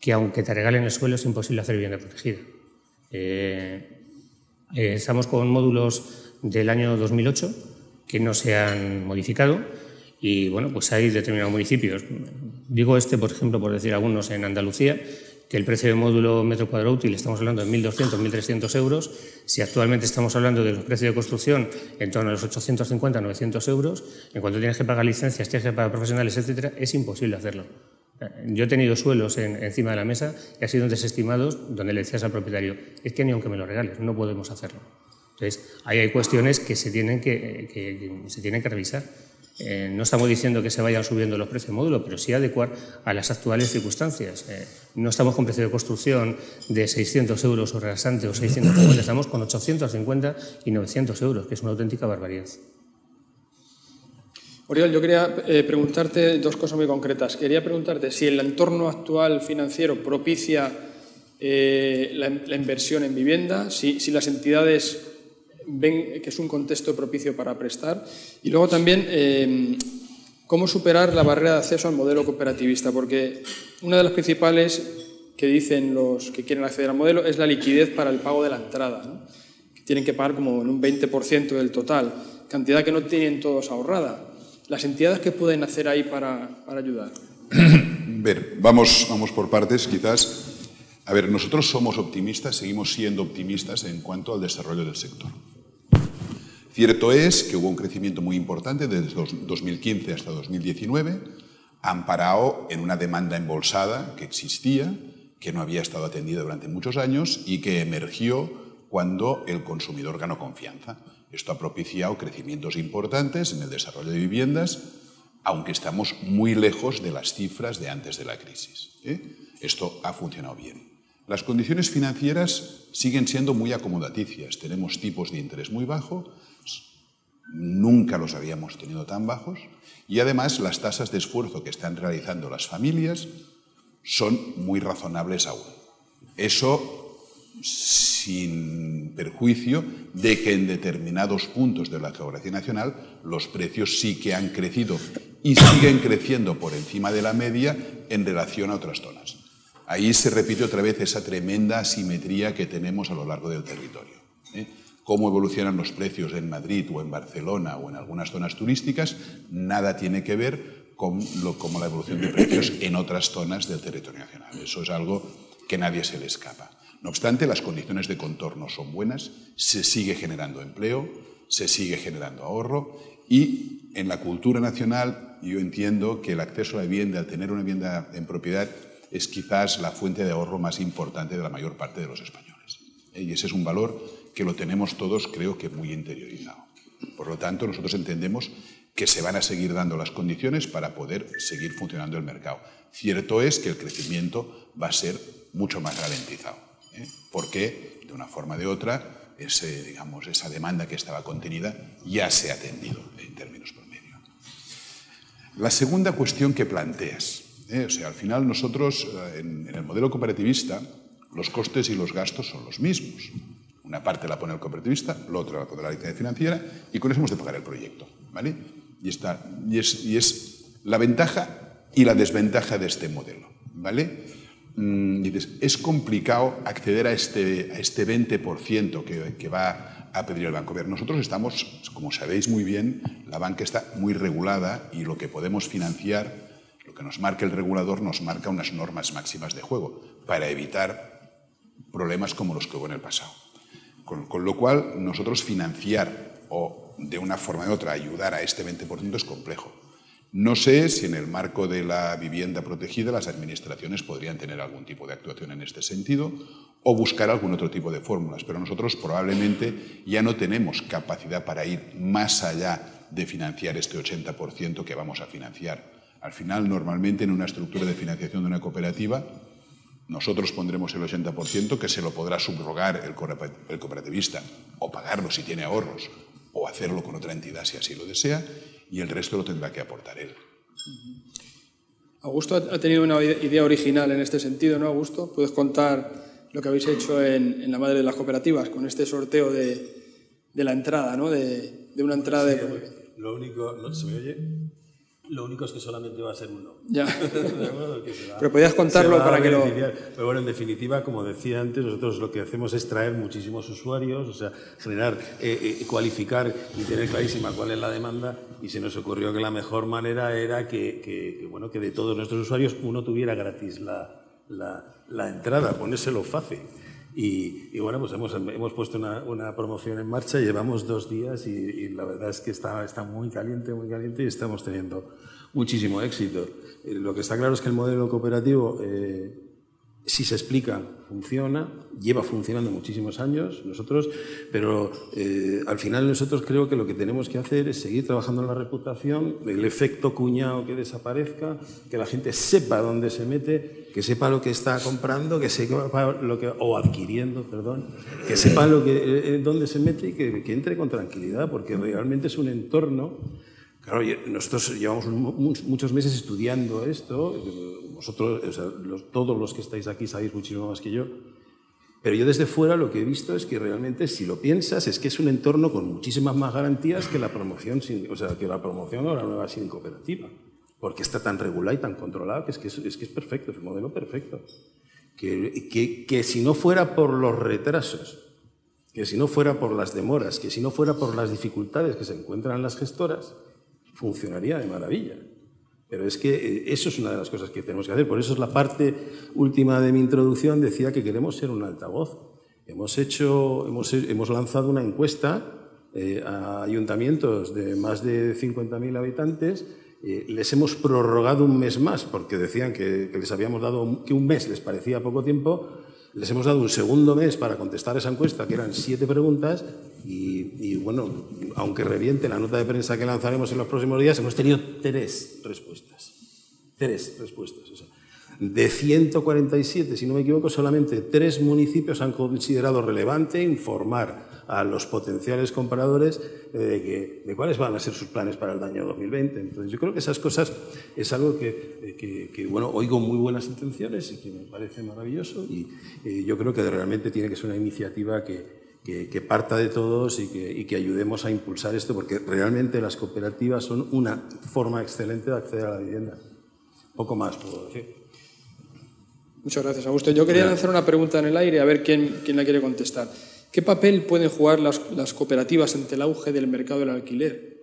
H: que, aunque te regalen el suelo, es imposible hacer vivienda protegida. Eh, estamos con módulos del año 2008 que no se han modificado y, bueno, pues hay determinados municipios. Digo este, por ejemplo, por decir algunos en Andalucía, que el precio de módulo metro cuadrado útil estamos hablando de 1.200, 1.300 euros. Si actualmente estamos hablando de los precios de construcción en torno a los 850, 900 euros, en cuanto tienes que pagar licencias, tienes que pagar profesionales, etcétera, es imposible hacerlo. Yo he tenido suelos encima de la mesa y han sido desestimados donde le decías al propietario, es que ni aunque me lo regales, no podemos hacerlo. Entonces, ahí hay cuestiones que se tienen que se tienen que revisar. Eh, no estamos diciendo que se vayan subiendo los precios de módulo, pero sí adecuar a las actuales circunstancias. Eh, no estamos con precio de construcción de 600 euros o rasante o 650, estamos con 850 y 900 euros, que es una auténtica barbaridad.
C: Oriol, yo quería eh, preguntarte dos cosas muy concretas. Quería preguntarte si el entorno actual financiero propicia la, inversión en vivienda, si las entidades ven que es un contexto propicio para prestar. Y luego también eh, cómo superar la barrera de acceso al modelo cooperativista, porque una de las principales que dicen los que quieren acceder al modelo es la liquidez para el pago de la entrada, tienen que pagar como en un 20% del total, cantidad que no tienen todos ahorrada. ¿Las entidades que pueden hacer ahí para, para ayudar?
I: Ver, vamos, vamos por partes, quizás. A ver, nosotros somos optimistas, seguimos siendo optimistas en cuanto al desarrollo del sector. Cierto es que hubo un crecimiento muy importante desde 2015 hasta 2019, amparado en una demanda embolsada que existía, que no había estado atendida durante muchos años y que emergió cuando el consumidor ganó confianza. Esto ha propiciado crecimientos importantes en el desarrollo de viviendas, aunque estamos muy lejos de las cifras de antes de la crisis. ¿eh? Esto ha funcionado bien. Las condiciones financieras siguen siendo muy acomodaticias. Tenemos tipos de interés muy bajos, nunca los habíamos tenido tan bajos, y además las tasas de esfuerzo que están realizando las familias son muy razonables aún. Eso sin perjuicio de que en determinados puntos de la geografía nacional los precios sí que han crecido y siguen creciendo por encima de la media en relación a otras zonas. Ahí se repite otra vez esa tremenda asimetría que tenemos a lo largo del territorio. ¿eh? Cómo evolucionan los precios en Madrid o en Barcelona o en algunas zonas turísticas, nada tiene que ver con lo, como la evolución de precios en otras zonas del territorio nacional. Eso es algo que nadie se le escapa. No obstante, las condiciones de contorno son buenas, se sigue generando empleo, se sigue generando ahorro y en la cultura nacional yo entiendo que el acceso a la vivienda, al tener una vivienda en propiedad, es quizás la fuente de ahorro más importante de la mayor parte de los españoles. ¿eh? Y ese es un valor que lo tenemos todos, creo que muy interiorizado. Por lo tanto, nosotros entendemos que se van a seguir dando las condiciones para poder seguir funcionando el mercado. Cierto es que el crecimiento va a ser mucho más ralentizado, ¿eh? porque de una forma o de otra ese, digamos, esa demanda que estaba contenida ya se ha atendido en términos promedio. La segunda cuestión que planteas, ¿eh? O sea, al final nosotros, eh, en, el modelo cooperativista, los costes y los gastos son los mismos. Una parte la pone el cooperativista, la otra la pone la licencia financiera y con eso hemos de pagar el proyecto. ¿vale? Y, está, y, es, y es la ventaja y la desventaja de este modelo. ¿vale? Mm, dices, es complicado acceder a este, este 20% que, que va a pedir el banco. Ver, nosotros estamos, como sabéis muy bien, la banca está muy regulada y lo que podemos financiar Lo que nos marca el regulador nos marca unas normas máximas de juego para evitar problemas como los que hubo en el pasado. Con, lo cual, nosotros financiar o de una forma u otra ayudar a este 20% es complejo. No sé si en el marco de la vivienda protegida las administraciones podrían tener algún tipo de actuación en este sentido o buscar algún otro tipo de fórmulas, pero nosotros probablemente ya no tenemos capacidad para ir más allá de financiar este 80% que vamos a financiar. Al final, normalmente en una estructura de financiación de una cooperativa, nosotros pondremos el 80% que se lo podrá subrogar el cooperativista o pagarlo si tiene ahorros o hacerlo con otra entidad si así lo desea y el resto lo tendrá que aportar él.
C: Augusto ha tenido una idea original en este sentido, ¿no, Augusto? ¿Puedes contar lo que habéis hecho en, la Madre de las Cooperativas con este sorteo de, la entrada, ¿no? De, una entrada de...
D: Lo único, ¿se me oye? Lo único es que solamente va a ser uno.
C: Ya. Pero podías contarlo para que lo.
D: Pero bueno, en definitiva, como decía antes, nosotros lo que hacemos es traer muchísimos usuarios, o sea, generar, eh, eh, cualificar y tener clarísima cuál es la demanda. Y se nos ocurrió que la mejor manera era que, bueno, que de todos nuestros usuarios uno tuviera gratis la, la entrada, ponérselo fácil. Y, bueno, pues hemos, hemos puesto una, una, promoción en marcha, llevamos dos días y, la verdad es que está, está muy caliente, muy caliente y estamos teniendo muchísimo éxito. Eh, lo que está claro es que el modelo cooperativo eh, si se explica, funciona, lleva funcionando muchísimos años nosotros, pero eh, al final nosotros creo que lo que tenemos que hacer es seguir trabajando en la reputación, el efecto cuñado que desaparezca, que la gente sepa dónde se mete, que sepa lo que está comprando, que sepa lo que o adquiriendo, perdón, que sepa lo que eh, dónde se mete y que, que entre con tranquilidad, porque realmente es un entorno Claro, nosotros llevamos muchos meses estudiando esto, vosotros, todos los que estáis aquí sabéis muchísimo más que yo, pero yo desde fuera lo que he visto es que realmente, si lo piensas, es que es un entorno con muchísimas más garantías que la promoción, sin, o sea, que la promoción o la nueva sin cooperativa, porque está tan regulada y tan controlada que es que es, que es perfecto, es un modelo perfecto. Que, que, que si no fuera por los retrasos, que si no fuera por las demoras, que si no fuera por las dificultades que se encuentran las gestoras, funcionaría de maravilla. Pero es que eh, eso es una de las cosas que tenemos que hacer. Por eso es la parte última de mi introducción, decía que queremos ser un altavoz. Hemos, hecho, hemos, hemos lanzado una encuesta eh, a ayuntamientos de más de 50.000 habitantes. Eh, les hemos prorrogado un mes más porque decían que, que les habíamos dado que un mes les parecía poco tiempo les hemos dado un segundo mes para contestar esa encuesta, que eran siete preguntas, y, bueno, aunque reviente la nota de prensa que lanzaremos en los próximos días, hemos tenido tres respuestas. Tres respuestas. de 147, si no me equivoco, solamente tres municipios han considerado relevante informar a los potenciales compradores eh, de, cuáles van a ser sus planes para el año 2020. Entonces, yo creo que esas cosas es algo que, que, bueno, oigo muy buenas intenciones y que me parece maravilloso y eh, yo creo que realmente tiene que ser una iniciativa que, que, parta de todos y que, y que, ayudemos a impulsar esto, porque realmente las cooperativas son una forma excelente de acceder a la vivienda. Poco más puedo decir.
C: Muchas gracias, Augusto. Yo quería lanzar una pregunta en el aire, a ver quién, quién la quiere contestar. ¿Qué papel pueden jugar las, cooperativas ante el auge del mercado del alquiler?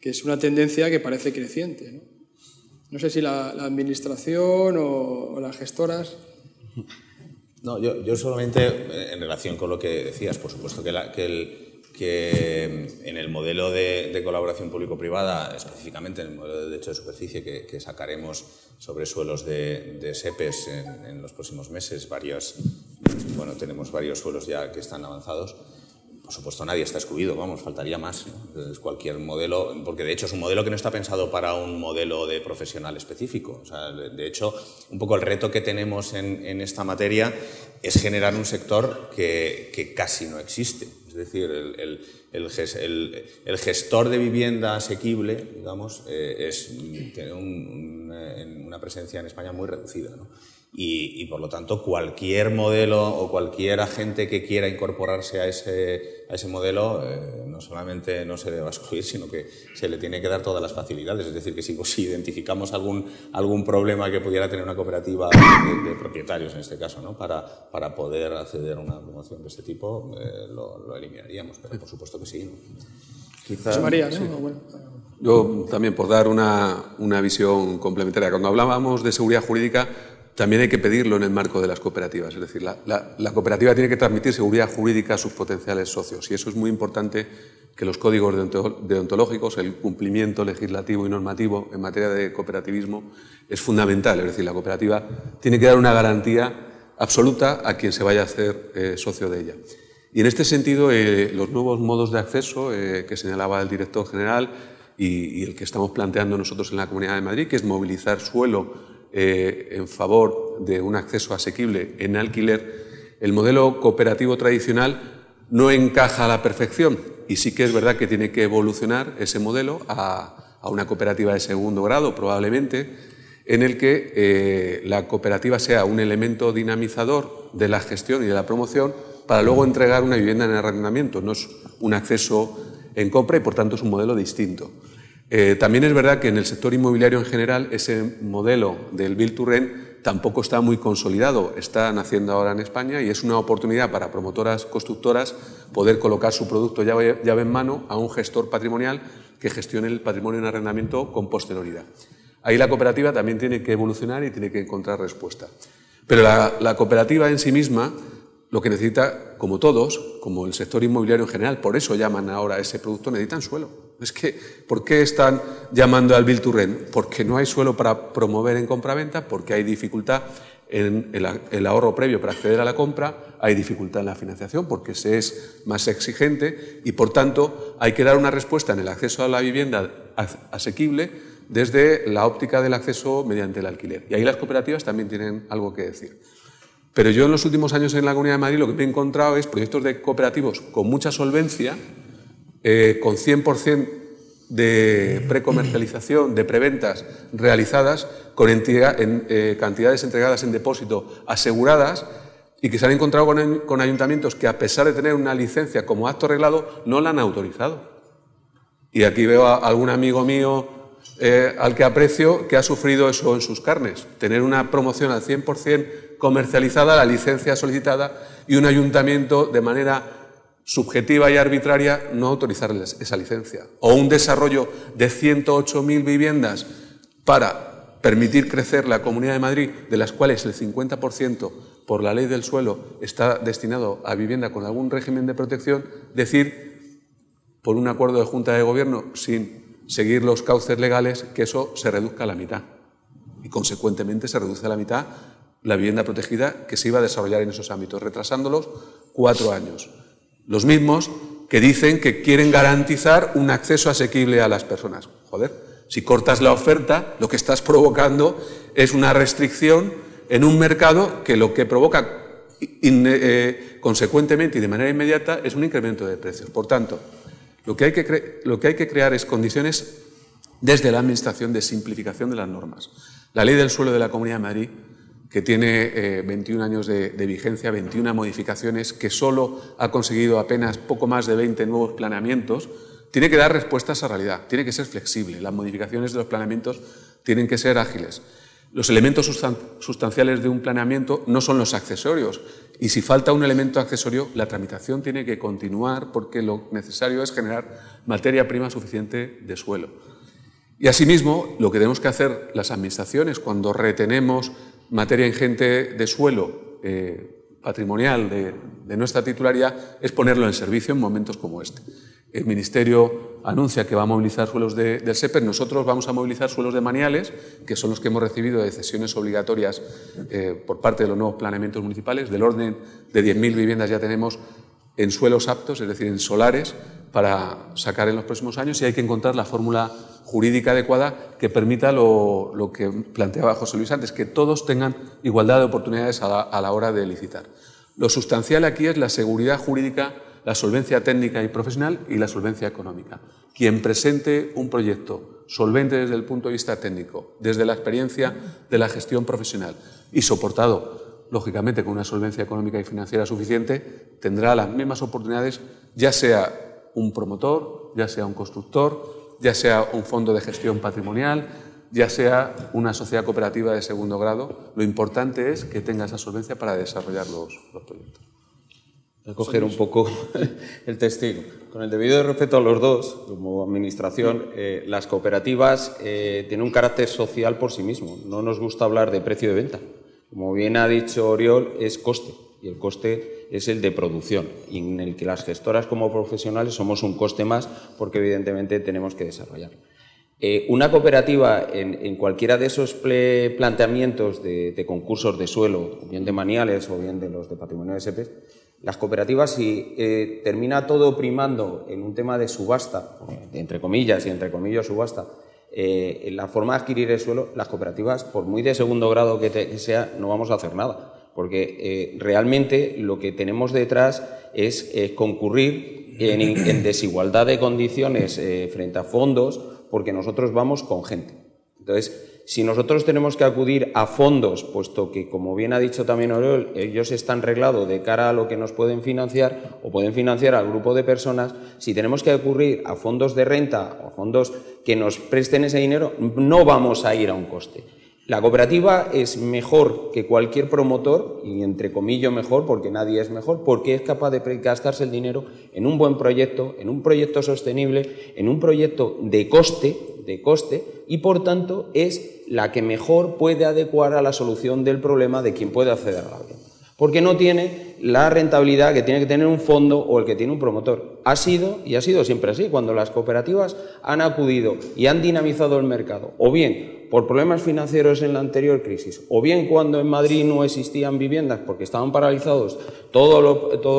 C: Que es una tendencia que parece creciente. No, sé si la, Administración o, las gestoras.
G: No, yo, solamente eh, en relación con lo que decías, por supuesto que, que, en el modelo de, colaboración público-privada, específicamente en el modelo de derecho de superficie que, sacaremos sobre suelos de, SEPES en, en, los próximos meses, varios, bueno, tenemos varios suelos ya que están avanzados. Por supuesto, nadie está excluido, vamos, faltaría más. Cualquier modelo, porque de hecho es un modelo que no está pensado para un modelo de profesional específico. de hecho, un poco el reto que tenemos en, esta materia es generar un sector que, casi no existe. Es decir, el, gestor de vivienda asequible, digamos, eh, es, tiene una presencia en España muy reducida. Y, por lo tanto cualquier modelo o cualquier agente que quiera incorporarse a ese, a ese modelo eh, no solamente no se le va a excluir, sino que se le tiene que dar todas las facilidades. Es decir, que si, si identificamos algún, algún problema que pudiera tener una cooperativa de, propietarios en este caso, ¿no? para, para poder acceder a una promoción de este tipo, eh, lo, eliminaríamos, pero por supuesto que sí.
C: José María, ¿no? Bueno.
E: Yo también por dar una, una visión complementaria. Cuando hablábamos de seguridad jurídica, también hay que pedirlo en el marco de las cooperativas. Es decir, la, cooperativa tiene que transmitir seguridad jurídica a sus potenciales socios y eso es muy importante que los códigos deonto- deontológicos, el cumplimiento legislativo y normativo en materia de cooperativismo es fundamental. Es decir, la cooperativa tiene que dar una garantía absoluta a quien se vaya a hacer eh, socio de ella. Y en este sentido, eh, los nuevos modos de acceso eh, que señalaba el director general y el que estamos planteando nosotros en la Comunidad de Madrid, que es movilizar suelo eh, en favor de un acceso asequible en alquiler, el modelo cooperativo tradicional no encaja a la perfección y sí que es verdad que tiene que evolucionar ese modelo a, una cooperativa de segundo grado, probablemente, en el que eh, la cooperativa sea un elemento dinamizador de la gestión y de la promoción para luego entregar una vivienda en arrendamiento. No es un acceso en compra y, por tanto, es un modelo distinto. Eh, también es verdad que en el sector inmobiliario en general ese modelo del Build to Rent tampoco está muy consolidado. Está naciendo ahora en España y es una oportunidad para promotoras, constructoras, poder colocar su producto llave, en mano a un gestor patrimonial que gestione el patrimonio en arrendamiento con posterioridad. Ahí la cooperativa también tiene que evolucionar y tiene que encontrar respuesta. Pero la, cooperativa en sí misma lo que necesita, como todos, como el sector inmobiliario en general, por eso llaman ahora ese producto, necesitan suelo. Es que, ¿por qué están llamando al? Porque no hay suelo para promover en compraventa, porque hay dificultad en el, ahorro previo para acceder a la compra, hay dificultad en la financiación porque se es más exigente y, por tanto, hay que dar una respuesta en el acceso a la vivienda as- asequible desde la óptica del acceso mediante el alquiler. Y ahí las cooperativas también tienen algo que decir. Pero yo en los últimos años en la Comunidad de Madrid lo que he encontrado es proyectos de cooperativos con mucha solvencia, eh, con 100% de precomercialización, de preventas realizadas, con en, eh, cantidades entregadas en depósito aseguradas y que se han encontrado con ayuntamientos que a pesar de tener una licencia como acto arreglado no la han autorizado. Y aquí veo a algún amigo mío eh, al que aprecio que ha sufrido eso en sus carnes. Tener una promoción al 100% comercializada, la licencia solicitada y un ayuntamiento de manera subjetiva y arbitraria no autorizarles esa licencia. O un desarrollo de 108.000 viviendas para permitir crecer la Comunidad de Madrid, de las cuales el 50% por la ley del suelo está destinado a vivienda con algún régimen de protección, decir por un acuerdo de Junta de Gobierno sin seguir los cauces legales que eso se reduzca a la mitad. Y consecuentemente se reduce a la mitad la vivienda protegida que se iba a desarrollar en esos ámbitos, retrasándolos cuatro años. Los mismos que dicen que quieren garantizar un acceso asequible a las personas. Joder, si cortas la oferta, lo que estás provocando es una restricción en un mercado que lo que provoca eh, consecuentemente y de manera inmediata es un incremento de precios. Por tanto, lo que hay que, lo que, hay que crear es condiciones desde la Administración de simplificación de las normas. La ley del suelo de la Comunidad de Madrid, que tiene eh, 21 años de, vigencia, 21 modificaciones, que solo ha conseguido apenas poco más de 20 nuevos planeamientos, tiene que dar respuestas a realidad, tiene que ser flexible. Las modificaciones de los planeamientos tienen que ser ágiles. Los elementos sustan- sustanciales de un planeamiento no son los accesorios. Y si falta un elemento accesorio, la tramitación tiene que continuar porque lo necesario es generar materia prima suficiente de suelo. Y asimismo, lo que tenemos que hacer las administraciones cuando retenemos materia ingente de suelo eh, patrimonial de, nuestra titularidad es ponerlo en servicio en momentos como este. El Ministerio anuncia que va a movilizar suelos de- del SEPER, nosotros vamos a movilizar suelos de maniales, que son los que hemos recibido de cesiones obligatorias eh, por parte de los nuevos planeamientos municipales. Del orden de 10.000 viviendas ya tenemos en suelos aptos, es decir, en solares, para sacar en los próximos años y hay que encontrar la fórmula jurídica adecuada que permita lo, que planteaba José Luis antes, que todos tengan igualdad de oportunidades a la hora de licitar. Lo sustancial aquí es la seguridad jurídica, la solvencia técnica y profesional y la solvencia económica. Quien presente un proyecto solvente desde el punto de vista técnico, desde la experiencia de la gestión profesional y soportado lógicamente con una solvencia económica y financiera suficiente, tendrá las mismas oportunidades, ya sea un promotor, ya sea un constructor, ya sea un fondo de gestión patrimonial, ya sea una sociedad cooperativa de segundo grado. Lo importante es que tenga esa solvencia para desarrollar los, los proyectos.
F: Voy a coger un poco el testigo. Con el debido respeto a los dos, como administración, eh, las cooperativas eh, tienen un carácter social por sí mismo. No nos gusta hablar de precio de venta. Como bien ha dicho Oriol, es coste. Y el coste es el de producción, en el que las gestoras como profesionales somos un coste más porque evidentemente tenemos que desarrollar. Eh, una cooperativa en, cualquiera de esos planteamientos de, concursos de suelo, bien de maniales o bien de los de patrimonio de SEPES, las cooperativas, si eh, termina todo primando en un tema de subasta, entre comillas y entre comillas subasta, eh, en la forma de adquirir el suelo, las cooperativas, por muy de segundo grado que, sea, no vamos a hacer nada. Porque realmente lo que tenemos detrás es concurrir en, desigualdad de condiciones frente a fondos porque nosotros vamos con gente. Entonces, si nosotros tenemos que acudir a fondos, puesto que, como bien ha dicho también Oriol, ellos están reglados de cara a lo que nos pueden financiar o pueden financiar al grupo de personas, si tenemos que acudir a fondos de renta o fondos que nos presten ese dinero, no vamos a ir a un coste. La cooperativa es mejor que cualquier promotor, y entre comillas mejor, porque nadie es mejor, porque es capaz de gastarse el dinero en un buen proyecto, en un proyecto sostenible, en un proyecto de coste, de coste, y por tanto es la que mejor puede adecuar a la solución del problema de quien puede acceder a la vivienda porque no tiene la rentabilidad que tiene que tener un fondo o el que tiene un promotor. Ha sido y ha sido siempre así. Cuando las cooperativas han acudido y han dinamizado el mercado, o bien por problemas financieros en la anterior crisis, o bien cuando en Madrid no existían viviendas porque estaban paralizados todos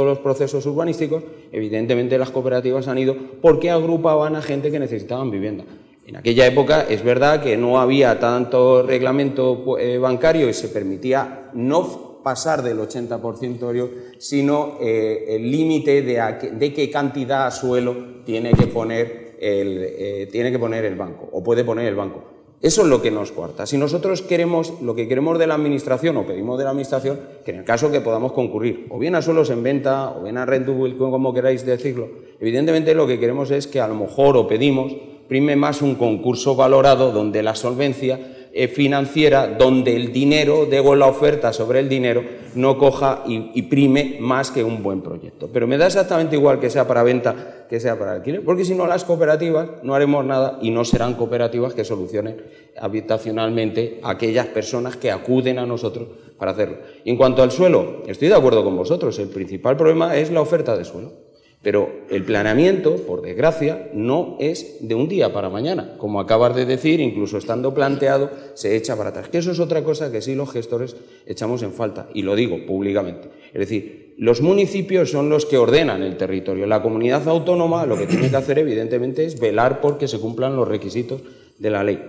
F: los procesos urbanísticos, evidentemente las cooperativas han ido porque agrupaban a gente que necesitaban vivienda. En aquella época es verdad que no había tanto reglamento eh, bancario y se permitía no pasar del 80%, sino eh, el límite de, qué cantidad a suelo tiene que, poner el, eh, tiene que poner el banco o puede poner el banco. Eso es lo que nos cuarta. Si nosotros queremos, lo que queremos de la Administración o pedimos de la Administración, que en el caso que podamos concurrir, o bien a suelos en venta, o bien a rent como queráis decirlo, evidentemente lo que queremos es que a lo mejor o pedimos prime más un concurso valorado donde la solvencia financiera donde el dinero, debo la oferta sobre el dinero, no coja y, prime más que un buen proyecto. Pero me da exactamente igual que sea para venta que sea para alquiler, porque si no las cooperativas no haremos nada y no serán cooperativas que solucionen habitacionalmente a aquellas personas que acuden a nosotros para hacerlo. En cuanto al suelo, estoy de acuerdo con vosotros, el principal problema es la oferta de suelo. Pero el planeamiento, por desgracia, no es de un día para mañana. Como acabas de decir, incluso estando planteado, se echa para atrás. Que eso es otra cosa que sí los gestores echamos en falta, y lo digo públicamente. Es decir, los municipios son los que ordenan el territorio. La comunidad autónoma lo que tiene que hacer, evidentemente, es velar porque se cumplan los requisitos de la ley.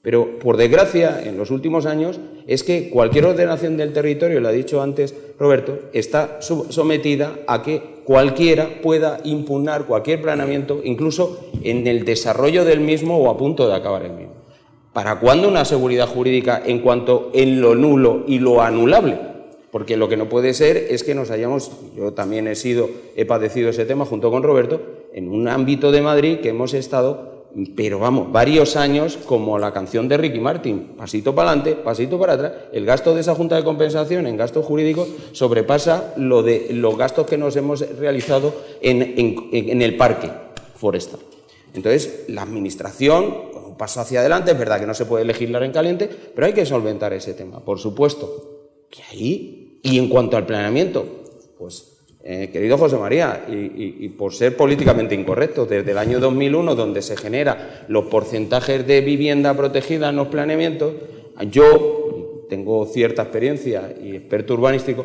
F: Pero, por desgracia, en los últimos años, es que cualquier ordenación del territorio, lo ha dicho antes Roberto, está sometida a que cualquiera pueda impugnar cualquier planeamiento, incluso en el desarrollo del mismo o a punto de acabar el mismo. ¿Para cuándo una seguridad jurídica en cuanto en lo nulo y lo anulable? Porque lo que no puede ser es que nos hayamos, yo también he sido, he padecido ese tema junto con Roberto, en un ámbito de Madrid que hemos estado pero vamos, varios años como la canción de Ricky Martin, pasito para adelante, pasito para atrás. El gasto de esa Junta de Compensación en gastos jurídicos sobrepasa lo de los gastos que nos hemos realizado en, el parque forestal. Entonces, la Administración, un paso hacia adelante, es verdad que no se puede legislar en caliente, pero hay que solventar ese tema, por supuesto. Que ahí, y en cuanto al planeamiento, pues eh, querido José María, y, por ser políticamente incorrecto, desde el año 2001, donde se generan los porcentajes de vivienda protegida en los planeamientos, yo tengo cierta experiencia y experto urbanístico,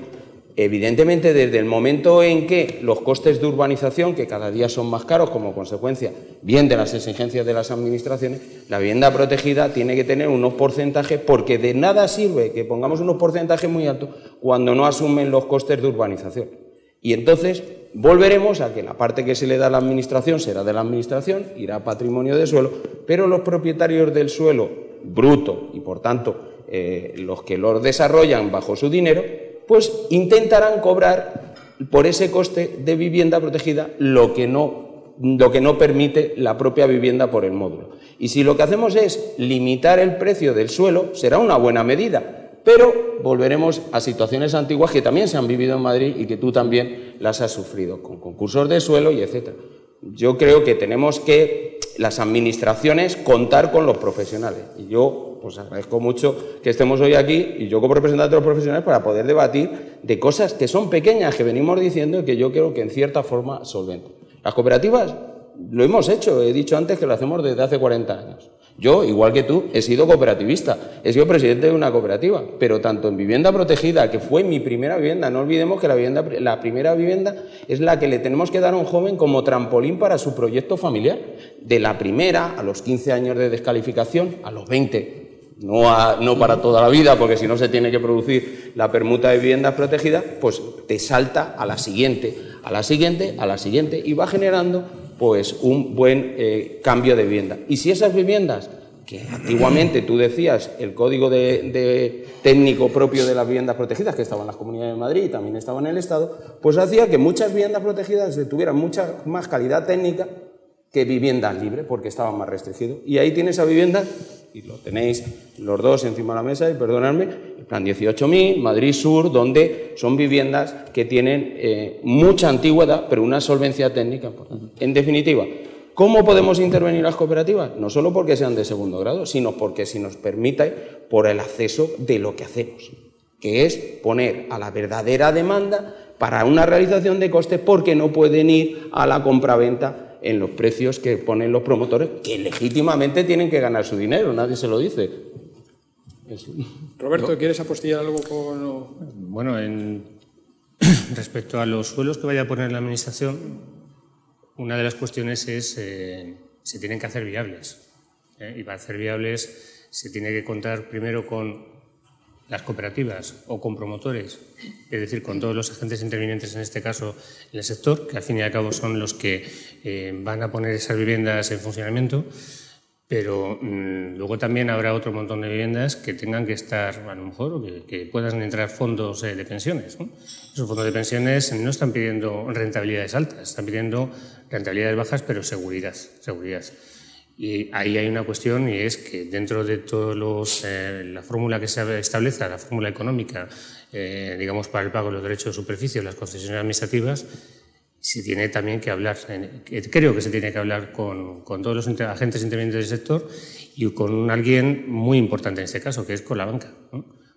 F: evidentemente desde el momento en que los costes de urbanización, que cada día son más caros como consecuencia bien de las exigencias de las administraciones, la vivienda protegida tiene que tener unos porcentajes, porque de nada sirve que pongamos unos porcentajes muy altos cuando no asumen los costes de urbanización. Y entonces volveremos a que la parte que se le da a la Administración será de la Administración, irá a patrimonio de suelo, pero los propietarios del suelo bruto y, por tanto, eh, los que lo desarrollan bajo su dinero, pues intentarán cobrar por ese coste de vivienda protegida lo que no, lo que no permite la propia vivienda por el módulo. Y si lo que hacemos es limitar el precio del suelo, será una buena medida, Pero volveremos a situaciones antiguas que también se han vivido en Madrid y que tú también las has sufrido, con concursos de suelo y etcétera. Yo creo que tenemos que, las administraciones, contar con los profesionales. Y yo pues agradezco mucho que estemos hoy aquí y yo como representante de los profesionales para poder debatir de cosas que son pequeñas, que venimos diciendo y que yo creo que en cierta forma solventen. Las cooperativas lo hemos hecho, he dicho antes que lo hacemos desde hace 40 años. Yo, igual que tú, he sido cooperativista, he sido presidente de una cooperativa, pero tanto en vivienda protegida, que fue mi primera vivienda, no olvidemos que la, vivienda, la primera vivienda es la que le tenemos que dar a un joven como trampolín para su proyecto familiar. De la primera a los 15 años de descalificación, a los 20 no, no, para toda la vida, porque si no se tiene que producir la permuta de viviendas protegidas, pues te salta a la siguiente, a la siguiente, a la siguiente, y va generando pues un buen eh, cambio de vivienda. Y si esas viviendas, que antiguamente tú decías el código de, técnico propio de las viviendas protegidas, que estaba en las comunidades de Madrid y también estaba en el Estado, pues hacía que muchas viviendas protegidas tuvieran mucha más calidad técnica que viviendas libres, porque estaban más restringidos. Y ahí tienes a viviendas, y lo tenéis los dos encima de la mesa, y perdonadme, el plan 18.000, Madrid Sur, donde son viviendas que tienen eh, mucha antigüedad, pero una solvencia técnica importante. En definitiva, ¿cómo podemos intervenir las cooperativas? No solo porque sean de segundo grado, sino porque si nos permite por el acceso de lo que hacemos, que es poner a la verdadera demanda para una realización de costes porque no pueden ir a la compraventa en los precios que ponen los promotores, que legítimamente tienen que ganar su dinero, nadie se lo dice.
C: Roberto, ¿quieres apostillar algo con.?
H: Bueno, en... respecto a los suelos que vaya a poner la Administración, una de las cuestiones es eh, se tienen que hacer viables. ¿eh? Y para hacer viables se tiene que contar primero con las cooperativas o con promotores, es decir, con todos los agentes intervinientes en este caso en el sector, que al fin y al cabo son los que eh, van a poner esas viviendas en funcionamiento, pero mm, luego también habrá otro montón de viviendas que tengan que estar, a lo mejor, que, puedan entrar fondos eh, de pensiones. Esos fondos de pensiones no están pidiendo rentabilidades altas, están pidiendo rentabilidades bajas, pero seguridad. seguridad. Y ahí hay una cuestión y es que dentro de todos eh, la fórmula que se establece, la fórmula económica, eh, digamos, para el pago de los derechos de superficie, las concesiones administrativas, se tiene también que hablar, creo que se tiene que hablar con, con todos los agentes intervinientes del sector y con alguien muy importante en este caso, que es con la banca.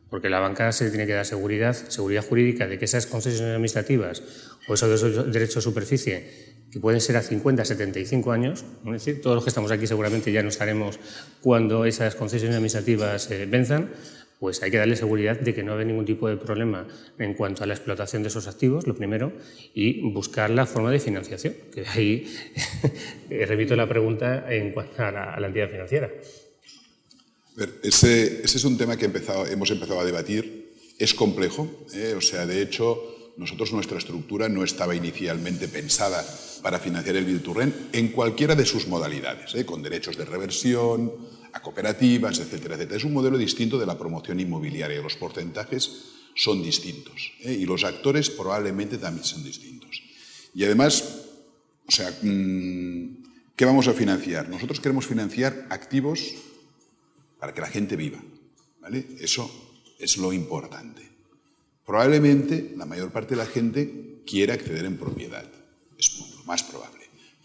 H: Porque la banca se tiene que dar seguridad, seguridad jurídica de que esas concesiones administrativas o esos derechos de superficie que pueden ser a 50, 75 años, es decir, todos los que estamos aquí seguramente ya no estaremos cuando esas concesiones administrativas eh, venzan, pues hay que darle seguridad de que no haya ningún tipo de problema en cuanto a la explotación de esos activos, lo primero, y buscar la forma de financiación, que ahí repito la pregunta en cuanto a la, entidad financiera.
I: ese, es un tema que hemos empezado a debatir, es complejo, ¿eh? o sea, de hecho, nosotros nuestra estructura no estaba inicialmente pensada para financiar el Bilturren en cualquiera de sus modalidades, ¿eh? con derechos de reversión, a cooperativas, etcétera, etcétera. Es un modelo distinto de la promoción inmobiliaria. Los porcentajes son distintos ¿eh? y los actores probablemente también son distintos. Y además, o sea, mm, ¿qué vamos a financiar? Nosotros queremos financiar activos para que la gente viva. ¿vale? Eso es lo importante. Probablemente la mayor parte de la gente quiera acceder en propiedad. Es lo más probable.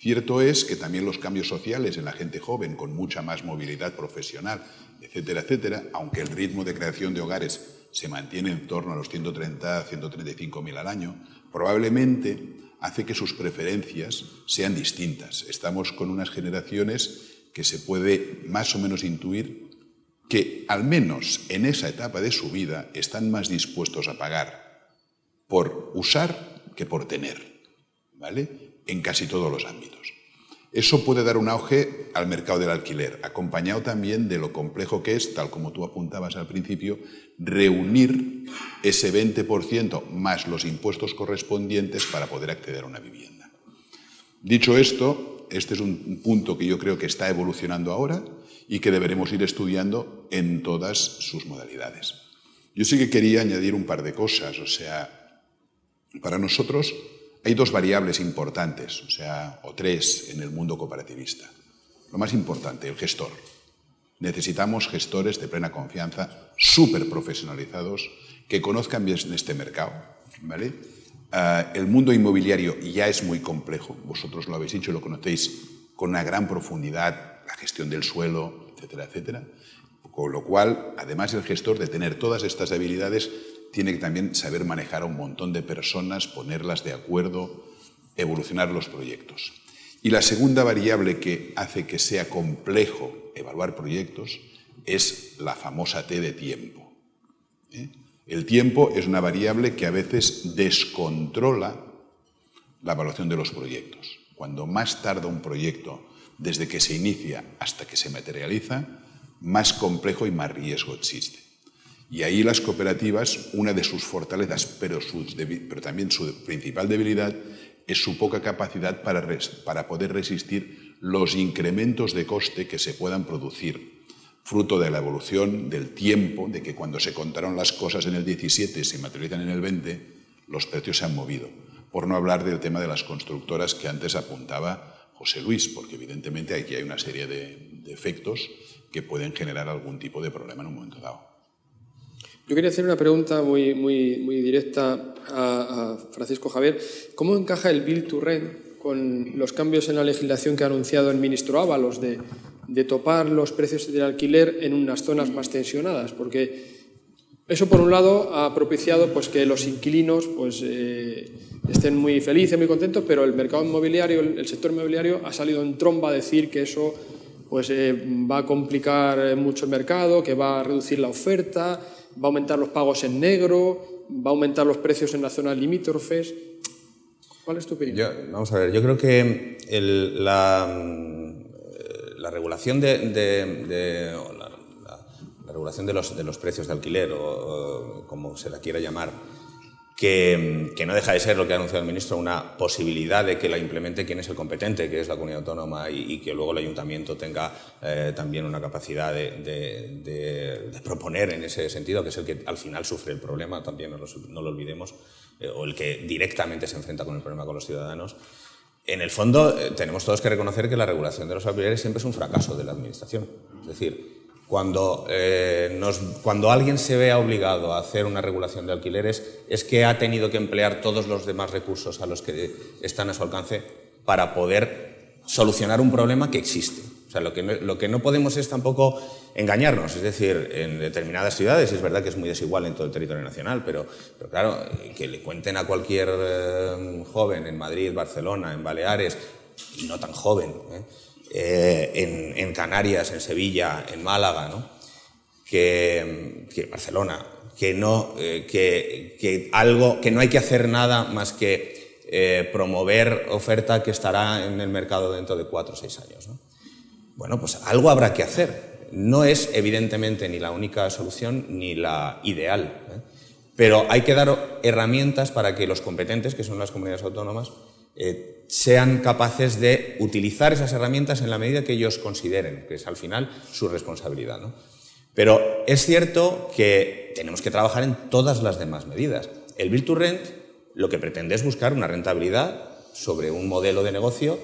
I: Cierto es que también los cambios sociales en la gente joven, con mucha más movilidad profesional, etcétera, etcétera, aunque el ritmo de creación de hogares se mantiene en torno a los 130, 135 mil al año, probablemente hace que sus preferencias sean distintas. Estamos con unas generaciones que se puede más o menos intuir que al menos en esa etapa de su vida están más dispuestos a pagar por usar que por tener, ¿vale? En casi todos los ámbitos. Eso puede dar un auge al mercado del alquiler, acompañado también de lo complejo que es, tal como tú apuntabas al principio, reunir ese 20% más los impuestos correspondientes para poder acceder a una vivienda. Dicho esto, este es un punto que yo creo que está evolucionando ahora y que deberemos ir estudiando en todas sus modalidades. Yo sí que quería añadir un par de cosas, o sea, para nosotros hay dos variables importantes, o sea, o tres en el mundo cooperativista. Lo más importante, el gestor. Necesitamos gestores de plena confianza, súper profesionalizados, que conozcan bien este mercado. ¿vale? Ah, el mundo inmobiliario ya es muy complejo, vosotros lo habéis dicho, lo conocéis con una gran profundidad, la gestión del suelo, etcétera, etcétera. Con lo cual, además el gestor de tener todas estas habilidades, tiene que también saber manejar a un montón de personas, ponerlas de acuerdo, evolucionar los proyectos. Y la segunda variable que hace que sea complejo evaluar proyectos es la famosa T de tiempo. ¿eh? El tiempo es una variable que a veces descontrola la evaluación de los proyectos. Cuando más tarda un proyecto desde que se inicia hasta que se materializa, más complejo y más riesgo existe. Y ahí las cooperativas, una de sus fortalezas, pero, también su principal debilidad, es su poca capacidad para, para poder resistir los incrementos de coste que se puedan producir fruto de la evolución del tiempo, de que cuando se contaron las cosas en el 17 y se materializan en el 20, los precios se han movido. Por no hablar del tema de las constructoras que antes apuntaba José Luis, porque evidentemente aquí hay una serie de, efectos que pueden generar algún tipo de problema en un momento dado.
C: Yo quería hacer una pregunta muy, directa a, Francisco Javier. ¿Cómo encaja el Bill to Rent con los cambios en la legislación que ha anunciado el ministro Ábalos de de topar los precios del alquiler en unas zonas más tensionadas, porque eso por un lado ha propiciado pues, que los inquilinos pues, eh, estén muy felices, muy contentos, pero el mercado inmobiliario, el, sector inmobiliario ha salido en tromba a decir que eso pues, eh, va a complicar mucho el mercado, que va a reducir la oferta, va a aumentar los pagos en negro, va a aumentar los precios en las zonas limítrofes. ¿Cuál es tu opinión?
G: vamos a ver, yo creo que la la regulación de, la, regulación de los, de los, precios de alquiler, o, como se la quiera llamar, que, no deja de ser lo que ha anunciado el ministro, una posibilidad de que la implemente quien es el competente, que es la comunidad autónoma, y, que luego el ayuntamiento tenga eh, también una capacidad de, proponer en ese sentido, que es el que al final sufre el problema, también no lo, olvidemos, eh, o el que directamente se enfrenta con el problema con los ciudadanos. En el fondo, eh, tenemos todos que reconocer que la regulación de los alquileres siempre es un fracaso de la Administración. Es decir, cuando, eh, cuando alguien se vea obligado a hacer una regulación de alquileres, es que ha tenido que emplear todos los demás recursos a los que están a su alcance para poder solucionar un problema que existe. O sea, lo que, no, podemos es tampoco engañarnos. Es decir, en determinadas ciudades, es verdad que es muy desigual en todo el territorio nacional, pero, pero claro, que le cuenten a cualquier eh, joven en Madrid, Barcelona, en Baleares, y no tan joven, ¿eh? Eh, en, Canarias, en Sevilla, en Málaga, ¿no? que, Barcelona, que no, que, que, algo, que no hay que hacer nada más que promover oferta que estará en el mercado dentro de cuatro o seis años. ¿no? Bueno, pues algo habrá que hacer. No es evidentemente ni la única solución ni la ideal, ¿eh? pero hay que dar herramientas para que los competentes, que son las comunidades autónomas, eh, sean capaces de utilizar esas herramientas en la medida que ellos consideren, que es al final su responsabilidad. Pero es cierto que tenemos que trabajar en todas las demás medidas. El Build to Rent lo que pretende es buscar una rentabilidad sobre un modelo de negocio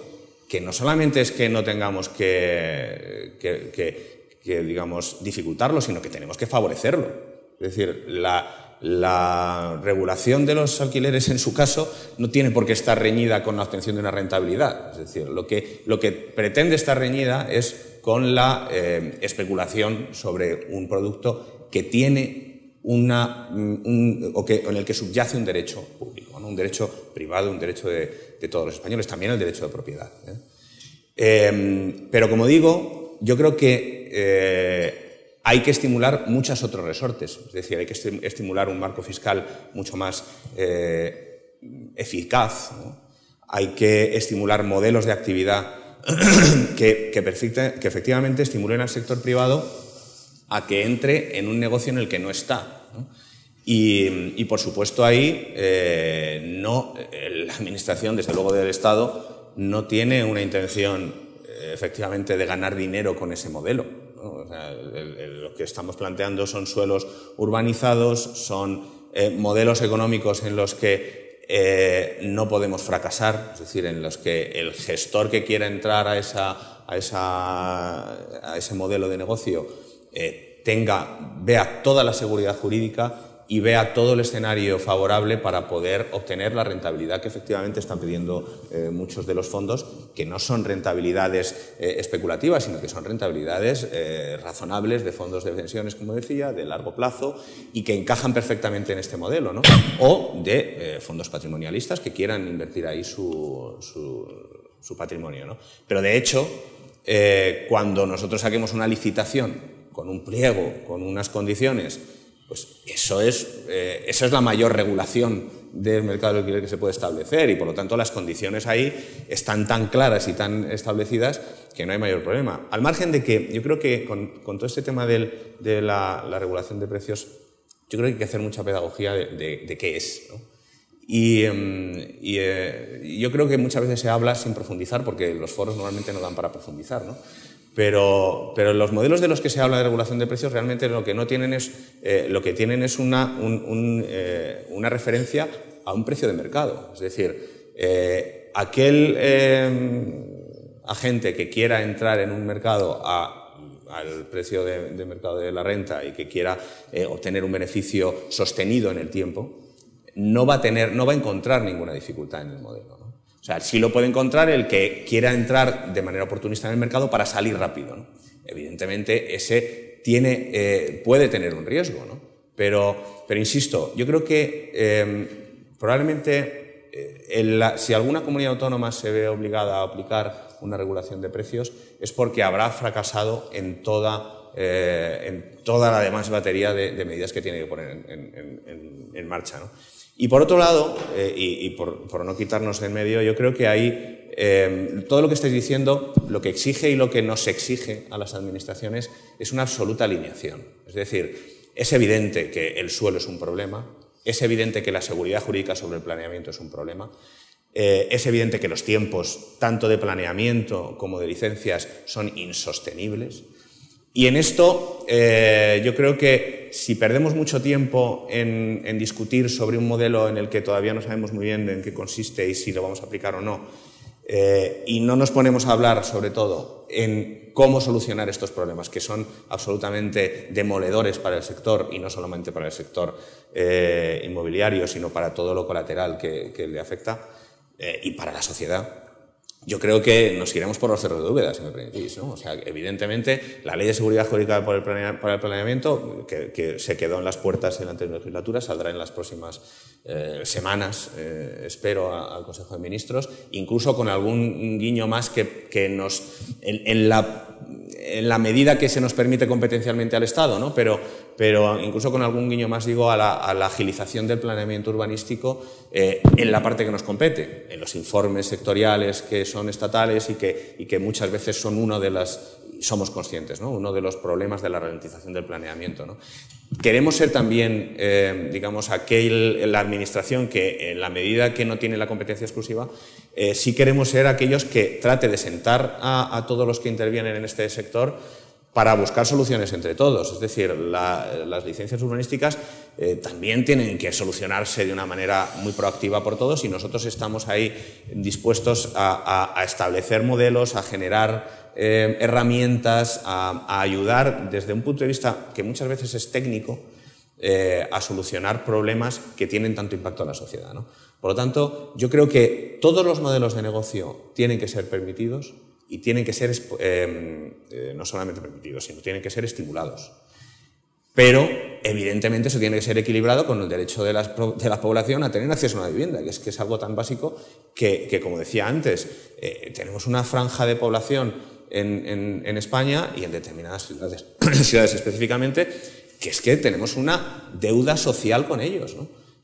G: que no solamente es que no tengamos que, digamos, dificultarlo, sino que tenemos que favorecerlo. Es decir, la, regulación de los alquileres, en su caso, no tiene por qué estar reñida con la obtención de una rentabilidad. Es decir, lo que, lo que pretende estar reñida es con la eh, especulación sobre un producto que tiene una, o que, en el que subyace un derecho público, un derecho privado, un derecho de, todos los españoles, también el derecho de propiedad. ¿eh? Em, pero como digo, yo creo que eh, hay que estimular muchos otros resortes, es decir, hay que estimular un marco fiscal mucho más eh, eficaz, hay que estimular modelos de actividad que, que, efectivamente estimulen al sector privado a que entre en un negocio en el que no está. Y, por supuesto ahí eh, no, la Administración, desde luego del Estado, no tiene una intención eh, efectivamente de ganar dinero con ese modelo. Lo que estamos planteando son suelos urbanizados, son eh, modelos económicos en los que eh, no podemos fracasar, es decir, en los que el gestor que quiera entrar a, esa, a, esa, a ese modelo de negocio eh, tenga, vea toda la seguridad jurídica y vea todo el escenario favorable para poder obtener la rentabilidad que efectivamente están pidiendo eh, muchos de los fondos, que no son rentabilidades eh, especulativas, sino que son rentabilidades eh, razonables de fondos de pensiones, como decía, de largo plazo y que encajan perfectamente en este modelo, ¿no? o de fondos patrimonialistas que quieran invertir ahí su, su patrimonio. ¿no? Pero de hecho, cuando nosotros saquemos una licitación con un pliego, con unas condiciones, pues eso es, eh, esa es la mayor regulación del mercado de alquiler que se puede establecer y por lo tanto las condiciones ahí están tan claras y tan establecidas que no hay mayor problema. Al margen de que yo creo que con, todo este tema de la, regulación de precios, yo creo que hay que hacer mucha pedagogía de, qué es. Y, em, eh, yo creo que muchas veces se habla sin profundizar porque los foros normalmente no dan para profundizar. ¿no? Pero, pero, los modelos de los que se habla de regulación de precios realmente lo que no tienen es, eh, lo que tienen es una, eh, una, referencia a un precio de mercado. Es decir, eh, aquel agente que quiera entrar en un mercado al precio de, mercado de la renta y que quiera obtener un beneficio sostenido en el tiempo, no va a, tener, no va a encontrar ninguna dificultad en el modelo. O sea, sí lo puede encontrar el que quiera entrar de manera oportunista en el mercado para salir rápido. Evidentemente, ese tiene, eh, puede tener un riesgo, ¿no? pero, pero insisto, yo creo que em, probablemente eh, si alguna comunidad autónoma se ve obligada a aplicar una regulación de precios es porque habrá fracasado en toda, eh, en la demás batería de, medidas que tiene que poner en, en marcha. ¿no? Y por otro lado, eh, y, por, no quitarnos de en medio, yo creo que ahí eh, todo lo que estáis diciendo, lo que exige y lo que nos exige a las administraciones es una absoluta alineación. Es decir, es evidente que el suelo es un problema, es evidente que la seguridad jurídica sobre el planeamiento es un problema, eh, es evidente que los tiempos, tanto de planeamiento como de licencias, son insostenibles. Y en esto eh, yo creo que si perdemos mucho tiempo en, discutir sobre un modelo en el que todavía no sabemos muy bien en qué consiste y si lo vamos a aplicar o no, eh, y no nos ponemos a hablar sobre todo en cómo solucionar estos problemas, que son absolutamente demoledores para el sector y no solamente para el sector eh, inmobiliario, sino para todo lo colateral que, que le afecta y para la sociedad, yo creo que nos iremos por los cerros de Úbeda, si me permitís. ¿no? O sea, evidentemente, la ley de seguridad jurídica para el, planeamiento, que, se quedó en las puertas en la anterior legislatura, saldrá en las próximas eh, semanas, eh, espero, al Consejo de Ministros, incluso con algún guiño más que, que nos, en, la, en la medida que se nos permite competencialmente al Estado, ¿no? pero pero incluso con algún guiño más, digo, a la, agilización del planeamiento urbanístico eh, en la parte que nos compete, en los informes sectoriales que son estatales y que, y que muchas veces son uno de las, somos conscientes, ¿no? uno de los problemas de la ralentización del planeamiento. ¿no? Queremos ser también, eh, digamos, aquel, la administración que en la medida que no tiene la competencia exclusiva, eh, sí queremos ser aquellos que trate de sentar a, a todos los que intervienen en este sector para buscar soluciones entre todos. Es decir, las licencias urbanísticas eh, también tienen que solucionarse de una manera muy proactiva por todos y nosotros estamos ahí dispuestos a, establecer modelos, a generar eh, herramientas, a, ayudar desde un punto de vista que muchas veces es técnico eh, a solucionar problemas que tienen tanto impacto en la sociedad. Por lo tanto, yo creo que todos los modelos de negocio tienen que ser permitidos y tienen que ser eh, eh, no solamente permitidos, sino tienen que ser estimulados. Pero, evidentemente, eso tiene que ser equilibrado con el derecho de la, de la población a tener acceso a una vivienda, que es, que es algo tan básico que, que como decía antes, eh, tenemos una franja de población en, en, España y en determinadas ciudades, ciudades específicamente, que es que tenemos una deuda social con ellos.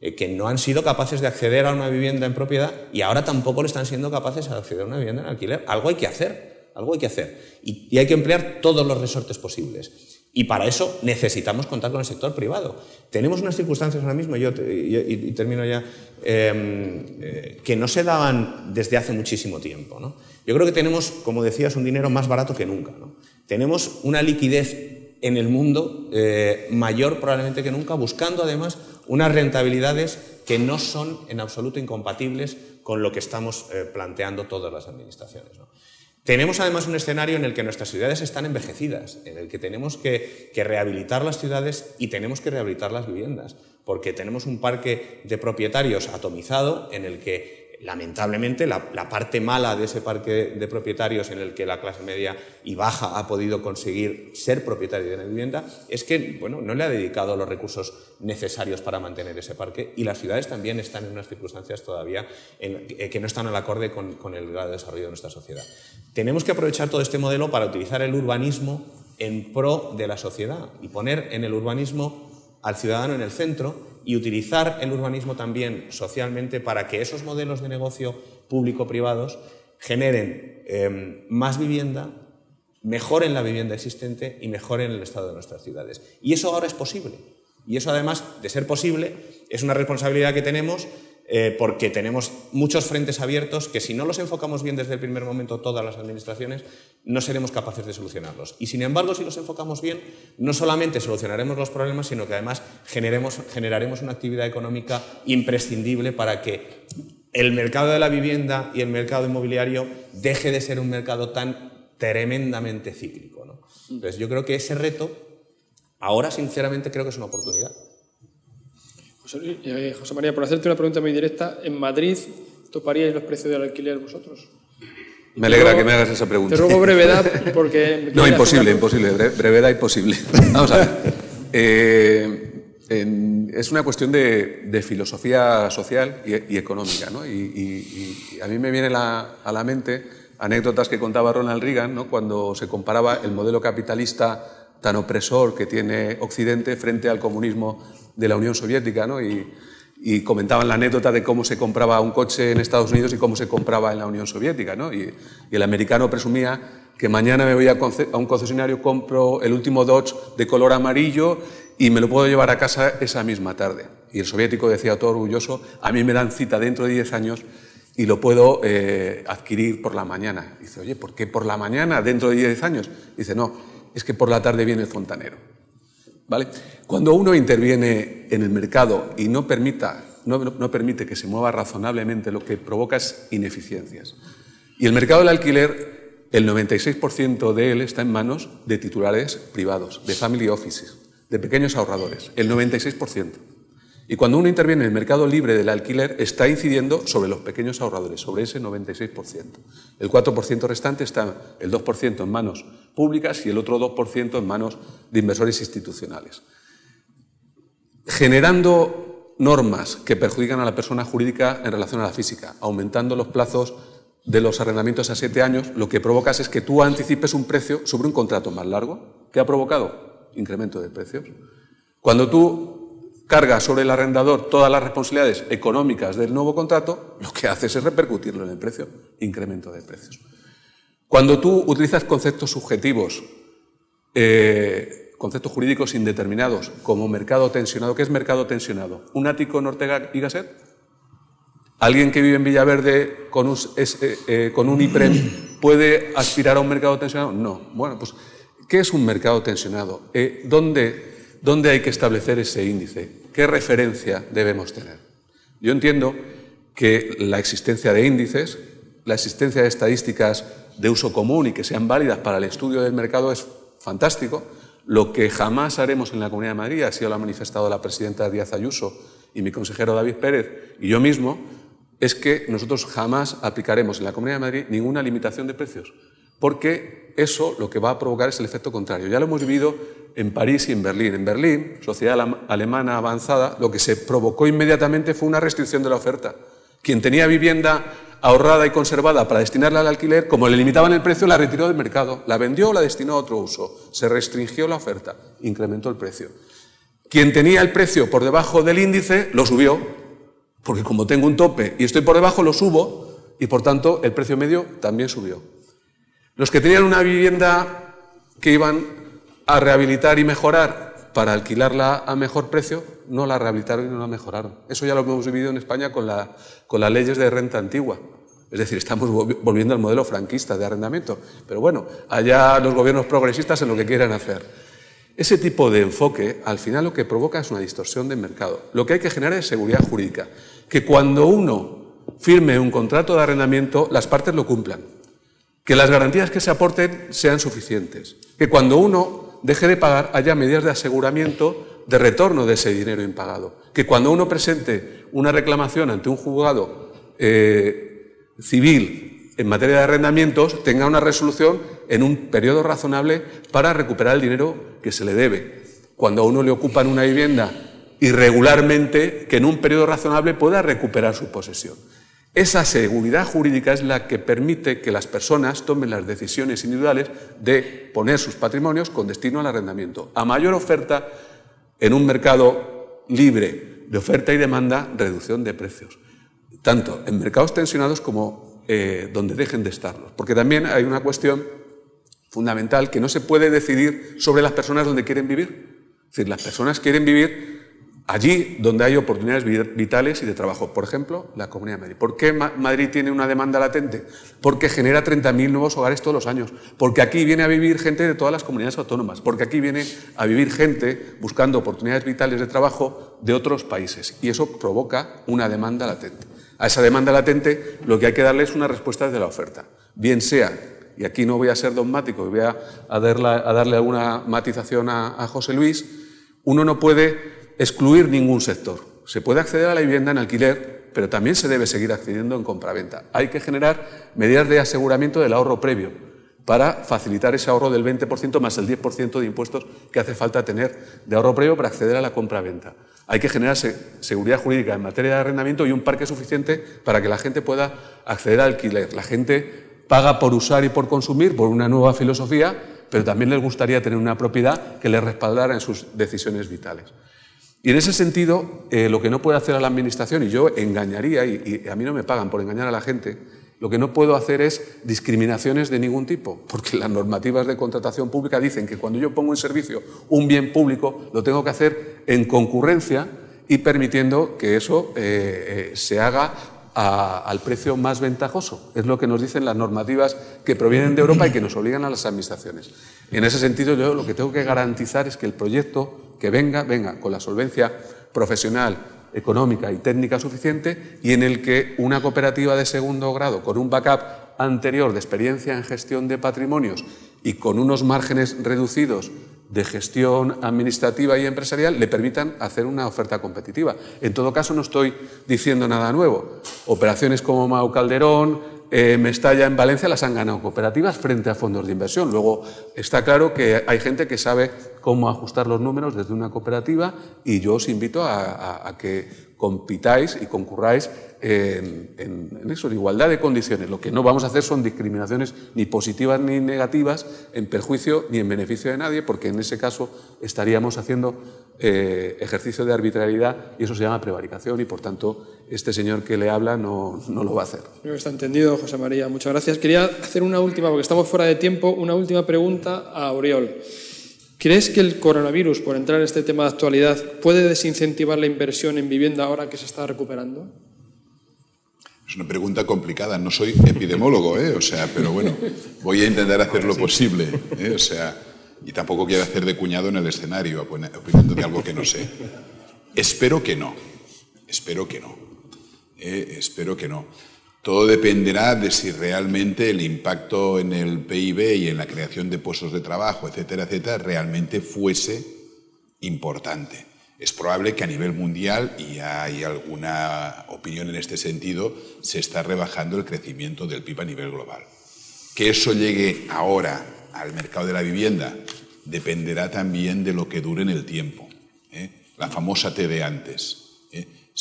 G: Eh, que no han sido capaces de acceder a una vivienda en propiedad y ahora tampoco le están siendo capaces de acceder a una vivienda en alquiler. Algo hay que hacer, algo hay que hacer. Y, hay que emplear todos los resortes posibles. Y para eso necesitamos contar con el sector privado. Tenemos unas circunstancias ahora mismo, yo, y, termino ya, em, eh, que no se daban desde hace muchísimo tiempo. Yo creo que tenemos, como decías, un dinero más barato que nunca. Tenemos una liquidez en el mundo eh, mayor probablemente que nunca, buscando además unas rentabilidades que no son en absoluto incompatibles con lo que estamos eh, planteando todas las administraciones. Tenemos además un escenario en el que nuestras ciudades están envejecidas, en el que tenemos que, que, rehabilitar las ciudades y tenemos que rehabilitar las viviendas, porque tenemos un parque de propietarios atomizado en el que lamentablemente, la, parte mala de ese parque de propietarios en el que la clase media y baja ha podido conseguir ser propietario de una vivienda es que bueno, no le ha dedicado los recursos necesarios para mantener ese parque y las ciudades también están en unas circunstancias todavía eh, que no están al acorde con, con el grado de desarrollo de nuestra sociedad. Tenemos que aprovechar todo este modelo para utilizar el urbanismo en pro de la sociedad y poner en el urbanismo al ciudadano en el centro y utilizar el urbanismo también socialmente para que esos modelos de negocio público-privados generen em, más vivienda, mejoren la vivienda existente y mejoren el estado de nuestras ciudades. Y eso ahora es posible. Y eso, además de ser posible, es una responsabilidad que tenemos eh, porque tenemos muchos frentes abiertos que si no los enfocamos bien desde el primer momento todas las administraciones, no seremos capaces de solucionarlos. Y sin embargo, si los enfocamos bien, no solamente solucionaremos los problemas, sino que además generaremos una actividad económica imprescindible para que el mercado de la vivienda y el mercado inmobiliario deje de ser un mercado tan tremendamente cíclico. Entonces, yo creo que ese reto, ahora sinceramente creo que es una oportunidad.
C: Eh, José, María, por hacerte una pregunta muy directa, ¿en Madrid toparíais los precios del alquiler vosotros?
E: Me alegra que me hagas esa pregunta.
C: Te ruego brevedad porque...
E: no, imposible, imposible. Brevedad imposible. Vamos a ver. Eh, es una cuestión de, filosofía social y, económica. ¿no? Y, a mí me viene a la mente anécdotas que contaba Ronald Reagan ¿no? cuando se comparaba el modelo capitalista tan opresor que tiene Occidente frente al comunismo de la Unión Soviética, ¿no? Y, comentaban la anécdota de cómo se compraba un coche en Estados Unidos y cómo se compraba en la Unión Soviética, ¿no? Y, el americano presumía que mañana me voy a, un concesionario, compro el último Dodge de color amarillo y me lo puedo llevar a casa esa misma tarde. Y el soviético decía todo orgulloso, a mí me dan cita dentro de 10 años y lo puedo eh, adquirir por la mañana. dice, oye, ¿por qué por la mañana dentro de 10 años? dice, no, es que por la tarde viene el fontanero. ¿Vale? Cuando uno interviene en el mercado y no, permita, no, permite que se mueva razonablemente, lo que provoca es ineficiencias. Y el mercado del alquiler, el 96% de él está en manos de titulares privados, de family offices, de pequeños ahorradores, el 96%. Y cuando uno interviene en el mercado libre del alquiler, está incidiendo sobre los pequeños ahorradores, sobre ese 96%. El 4% restante está el 2% en manos públicas y el otro 2% en manos de inversores institucionales. Generando normas que perjudican a la persona jurídica en relación a la física, aumentando los plazos de los arrendamientos a siete años, lo que provocas es que tú anticipes un precio sobre un contrato más largo. ¿Qué ha provocado? Incremento de precios. Cuando tú carga sobre el arrendador todas las responsabilidades económicas del nuevo contrato, lo que haces es repercutirlo en el precio, incremento de precios. Cuando tú utilizas conceptos subjetivos, eh, conceptos jurídicos indeterminados, como mercado tensionado, ¿qué es mercado tensionado? ¿Un ático en y Gasset? ¿Alguien que vive en Villaverde con un, eh, eh, con un IPREM puede aspirar a un mercado tensionado? No. Bueno, pues, ¿qué es un mercado tensionado? ¿dónde, ¿Dónde hay que establecer ese índice? ¿Qué referencia debemos tener? Yo entiendo que la existencia de índices, la existencia de estadísticas de uso común y que sean válidas para el estudio del mercado es fantástico. Lo que jamás haremos en la Comunidad de Madrid, así lo ha manifestado la presidenta Díaz Ayuso y mi consejero David Pérez y yo mismo, es que nosotros jamás aplicaremos en la Comunidad de Madrid ninguna limitación de precios, porque eso lo que va a provocar es el efecto contrario. Ya lo hemos vivido en París y en Berlín. En Berlín, sociedad alemana avanzada, lo que se provocó inmediatamente fue una restricción de la oferta. Quien tenía vivienda ahorrada y conservada para destinarla al alquiler, como le limitaban el precio, la retiró del mercado, la vendió o la destinó a otro uso. Se restringió la oferta, incrementó el precio. Quien tenía el precio por debajo del índice, lo subió, porque como tengo un tope y estoy por debajo, lo subo, y por tanto el precio medio también subió. Los que tenían una vivienda que iban a rehabilitar y mejorar para alquilarla a mejor precio, no la rehabilitaron y no la mejoraron. Eso ya lo hemos vivido en España con, con las leyes de renta antigua. Es decir, estamos volviendo al modelo franquista de arrendamiento. Pero bueno, allá los gobiernos progresistas en lo que quieran hacer. Ese tipo de enfoque al final lo que provoca es una distorsión del mercado. Lo que hay que generar es seguridad jurídica, que cuando uno firme un contrato de arrendamiento las partes lo cumplan, que las garantías que se aporten sean suficientes, que cuando uno deje de pagar haya medidas de aseguramiento de retorno de ese dinero impagado, que cuando uno presente una reclamación ante un juzgado eh, civil en materia de arrendamientos tenga una resolución en un periodo razonable para recuperar el dinero que se le debe. Cuando a uno le ocupan una vivienda irregularmente, que en un periodo razonable pueda recuperar su posesión. Esa seguridad jurídica es la que permite que las personas tomen las decisiones individuales de poner sus patrimonios con destino al arrendamiento. A mayor oferta en un mercado libre de oferta y demanda, reducción de precios, tanto en mercados tensionados como eh, donde dejen de estarlos. Porque también hay una cuestión fundamental que no se puede decidir sobre las personas donde quieren vivir. Es decir, las personas quieren vivir allí donde hay oportunidades vitales y de trabajo. Por ejemplo, la Comunidad de Madrid. ¿Por qué Madrid tiene una demanda latente? Porque genera 30.000 nuevos hogares todos los años. Porque aquí viene a vivir gente de todas las comunidades autónomas. Porque aquí viene a vivir gente buscando oportunidades vitales de trabajo de otros países. Y eso provoca una demanda latente. A esa demanda latente lo que hay que darle es una respuesta desde la oferta. Bien sea, y aquí no voy a ser dogmático, voy a, darle, alguna matización a José Luis, uno no puede excluir ningún sector. Se puede acceder a la vivienda en alquiler, pero también se debe seguir accediendo en compraventa. Hay que generar medidas de aseguramiento del ahorro previo para facilitar ese ahorro del 20% más el 10% de impuestos que hace falta tener de ahorro previo para acceder a la compraventa. Hay que generar seguridad jurídica en materia de arrendamiento y un parque suficiente para que la gente pueda acceder al alquiler. La gente paga por usar y por consumir, por una nueva filosofía, pero también les gustaría tener una propiedad que les respaldara en sus decisiones vitales. Y en ese sentido, eh, lo que no puede hacer a la Administración, y yo engañaría, y, a mí no me pagan por engañar a la gente, lo que no puedo hacer es discriminaciones de ningún tipo, porque las normativas de contratación pública dicen que cuando yo pongo en servicio un bien público, lo tengo que hacer en concurrencia y permitiendo que eso eh, eh, se haga al precio más ventajoso. Es lo que nos dicen las normativas que provienen de Europa y que nos obligan a las administraciones. En ese sentido, yo lo que tengo que garantizar es que el proyecto que venga, venga con la solvencia profesional, económica y técnica suficiente y en el que una cooperativa de segundo grado con un backup anterior de experiencia en gestión de patrimonios y con unos márgenes reducidos de gestión administrativa y empresarial le permitan hacer una oferta competitiva. En todo caso, no estoy diciendo nada nuevo. Operaciones como Mau Calderón, eh, Mestalla en Valencia las han ganado cooperativas frente a fondos de inversión. Luego está claro que hay gente que sabe cómo ajustar los números desde una cooperativa y yo os invito a, que compitáis y concurráis en, en, eso, en igualdad de condiciones. Lo que no vamos a hacer son discriminaciones ni positivas ni negativas en perjuicio ni en beneficio de nadie, porque en ese caso estaríamos haciendo eh, ejercicio de arbitrariedad y eso se llama prevaricación y por tanto este señor que le habla no, no lo va a hacer.
C: Está entendido, José María. Muchas gracias. Quería hacer una última, porque estamos fuera de tiempo, una última pregunta a Oriol. ¿Crees que el coronavirus, por entrar en este tema de actualidad, puede desincentivar la inversión en vivienda ahora que se está recuperando?
I: Es una pregunta complicada. No soy epidemólogo, ¿eh? O sea, pero bueno, voy a intentar hacer lo posible. ¿eh? O sea, y tampoco quiero hacer de cuñado en el escenario, opinando de algo que no sé. Espero que no. Espero que no. ¿Eh? espero que no. Todo dependerá de si realmente el impacto en el PIB y en la creación de puestos de trabajo, etcétera, etcétera, realmente fuese importante. Es probable que a nivel mundial, y hay alguna opinión en este sentido, se está rebajando el crecimiento del PIB a nivel global. Que eso llegue ahora al mercado de la vivienda dependerá también de lo que dure en el tiempo. ¿eh? La famosa T de antes.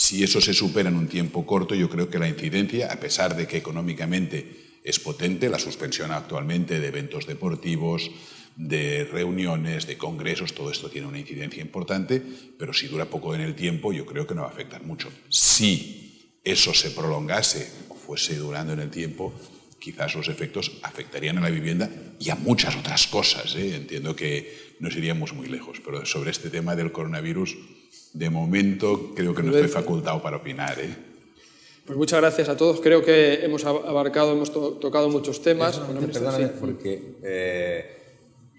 I: Si eso se supera en un tiempo corto, yo creo que la incidencia, a pesar de que económicamente es potente, la suspensión actualmente de eventos deportivos, de reuniones, de congresos, todo esto tiene una incidencia importante, pero si dura poco en el tiempo, yo creo que no va a afectar mucho. Si eso se prolongase o fuese durando en el tiempo, quizás los efectos afectarían a la vivienda y a muchas otras cosas. ¿eh? Entiendo que nos iríamos muy lejos, pero sobre este tema del coronavirus de momento creo que no estoy facultado para opinar. ¿eh?
C: Pues muchas gracias a todos. Creo que hemos abarcado, hemos tocado muchos temas.
G: perdóname, porque eh,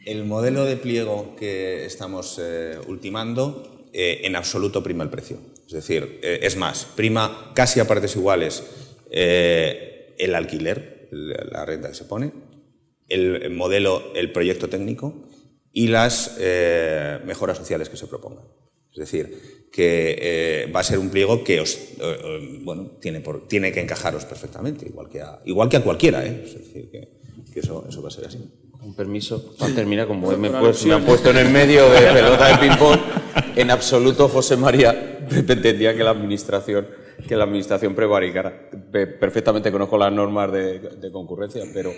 G: El modelo de pliego que estamos eh, ultimando eh, en absoluto prima el precio. Es decir, eh, es más, prima casi a partes iguales el alquiler, la renta que se pone, el modelo, el proyecto técnico y las mejoras sociales que se propongan. Es decir, que va a ser un pliego que os, bueno, tiene, por, tiene que encajaros perfectamente, igual que a, igual que a cualquiera. Es decir, que, que eso, eso va a ser así.
F: Con permiso, para terminar, como me, pues, me, han puesto en el medio de pelota de ping-pong, en absoluto José María pretendía que la administración que la administración prevaricara. Perfectamente conozco las normas de, de concurrencia, pero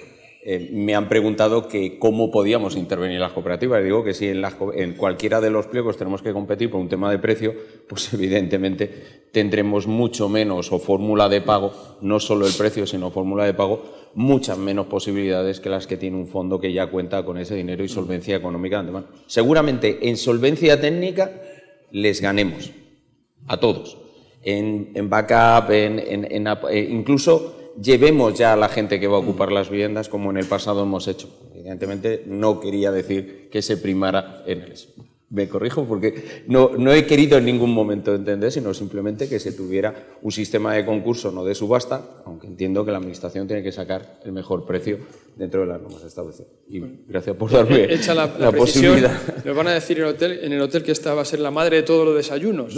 F: eh, me han preguntado que cómo podíamos intervenir en las cooperativas. digo que si en, en, cualquiera de los pliegos tenemos que competir por un tema de precio, pues evidentemente tendremos mucho menos o fórmula de pago, no solo el precio, sino fórmula de pago, muchas menos posibilidades que las que tiene un fondo que ya cuenta con ese dinero y solvencia económica de antemano. Seguramente en solvencia técnica les ganemos a todos. En, backup, en, eh, incluso llevemos ya a la gente que va a ocupar las viviendas como en el pasado hemos hecho. Evidentemente no quería decir que se primara en eso. Me corrijo porque no, no he querido en ningún momento entender, sino simplemente que se tuviera un sistema de concurso, no de subasta, aunque entiendo que la Administración tiene que sacar el mejor precio dentro de las normas establecidas. Y gracias por darme
C: Hecha la, la, posibilidad. Nos van a decir en el, hotel, en el hotel que esta va a ser la madre de todos los desayunos.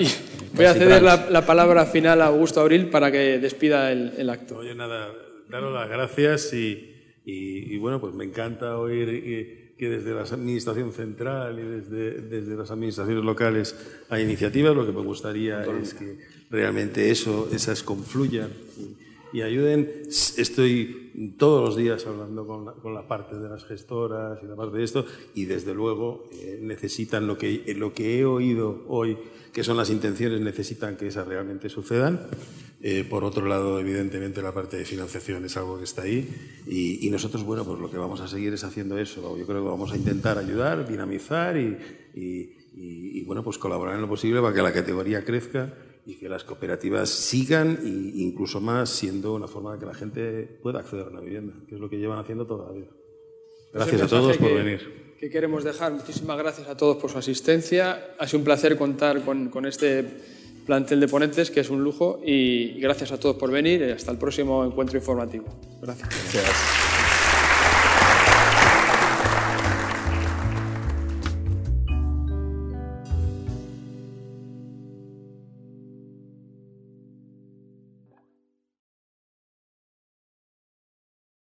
C: y Voy a ceder la, palabra final a Augusto Abril para que despida el, acto.
D: Oye, nada, daros las gracias y, bueno, pues me encanta oír que desde la Administración Central y desde, desde las administraciones locales hay iniciativas. Lo que me gustaría es que realmente eso, esas confluyan y, ayuden. Estoy todos los días hablando con la, con la, parte de las gestoras y la parte de esto y desde luego eh, necesitan lo que, lo que he oído hoy que son las intenciones, necesitan que esas realmente sucedan. Eh, por otro lado, evidentemente, la parte de financiación es algo que está ahí. Y, nosotros, bueno, pues lo que vamos a seguir es haciendo eso. Yo creo que vamos a intentar ayudar, dinamizar y, y bueno, pues colaborar en lo posible para que la categoría crezca y que las cooperativas sigan e incluso más siendo una forma de que la gente pueda acceder a una vivienda, que es lo que llevan haciendo toda la vida. Gracias a todos por venir
C: que queremos dejar. Muchísimas gracias a todos por su asistencia. Ha sido un placer contar con, con este plantel de ponentes, que es un lujo, y gracias a todos por venir. Hasta el próximo encuentro informativo. gracias.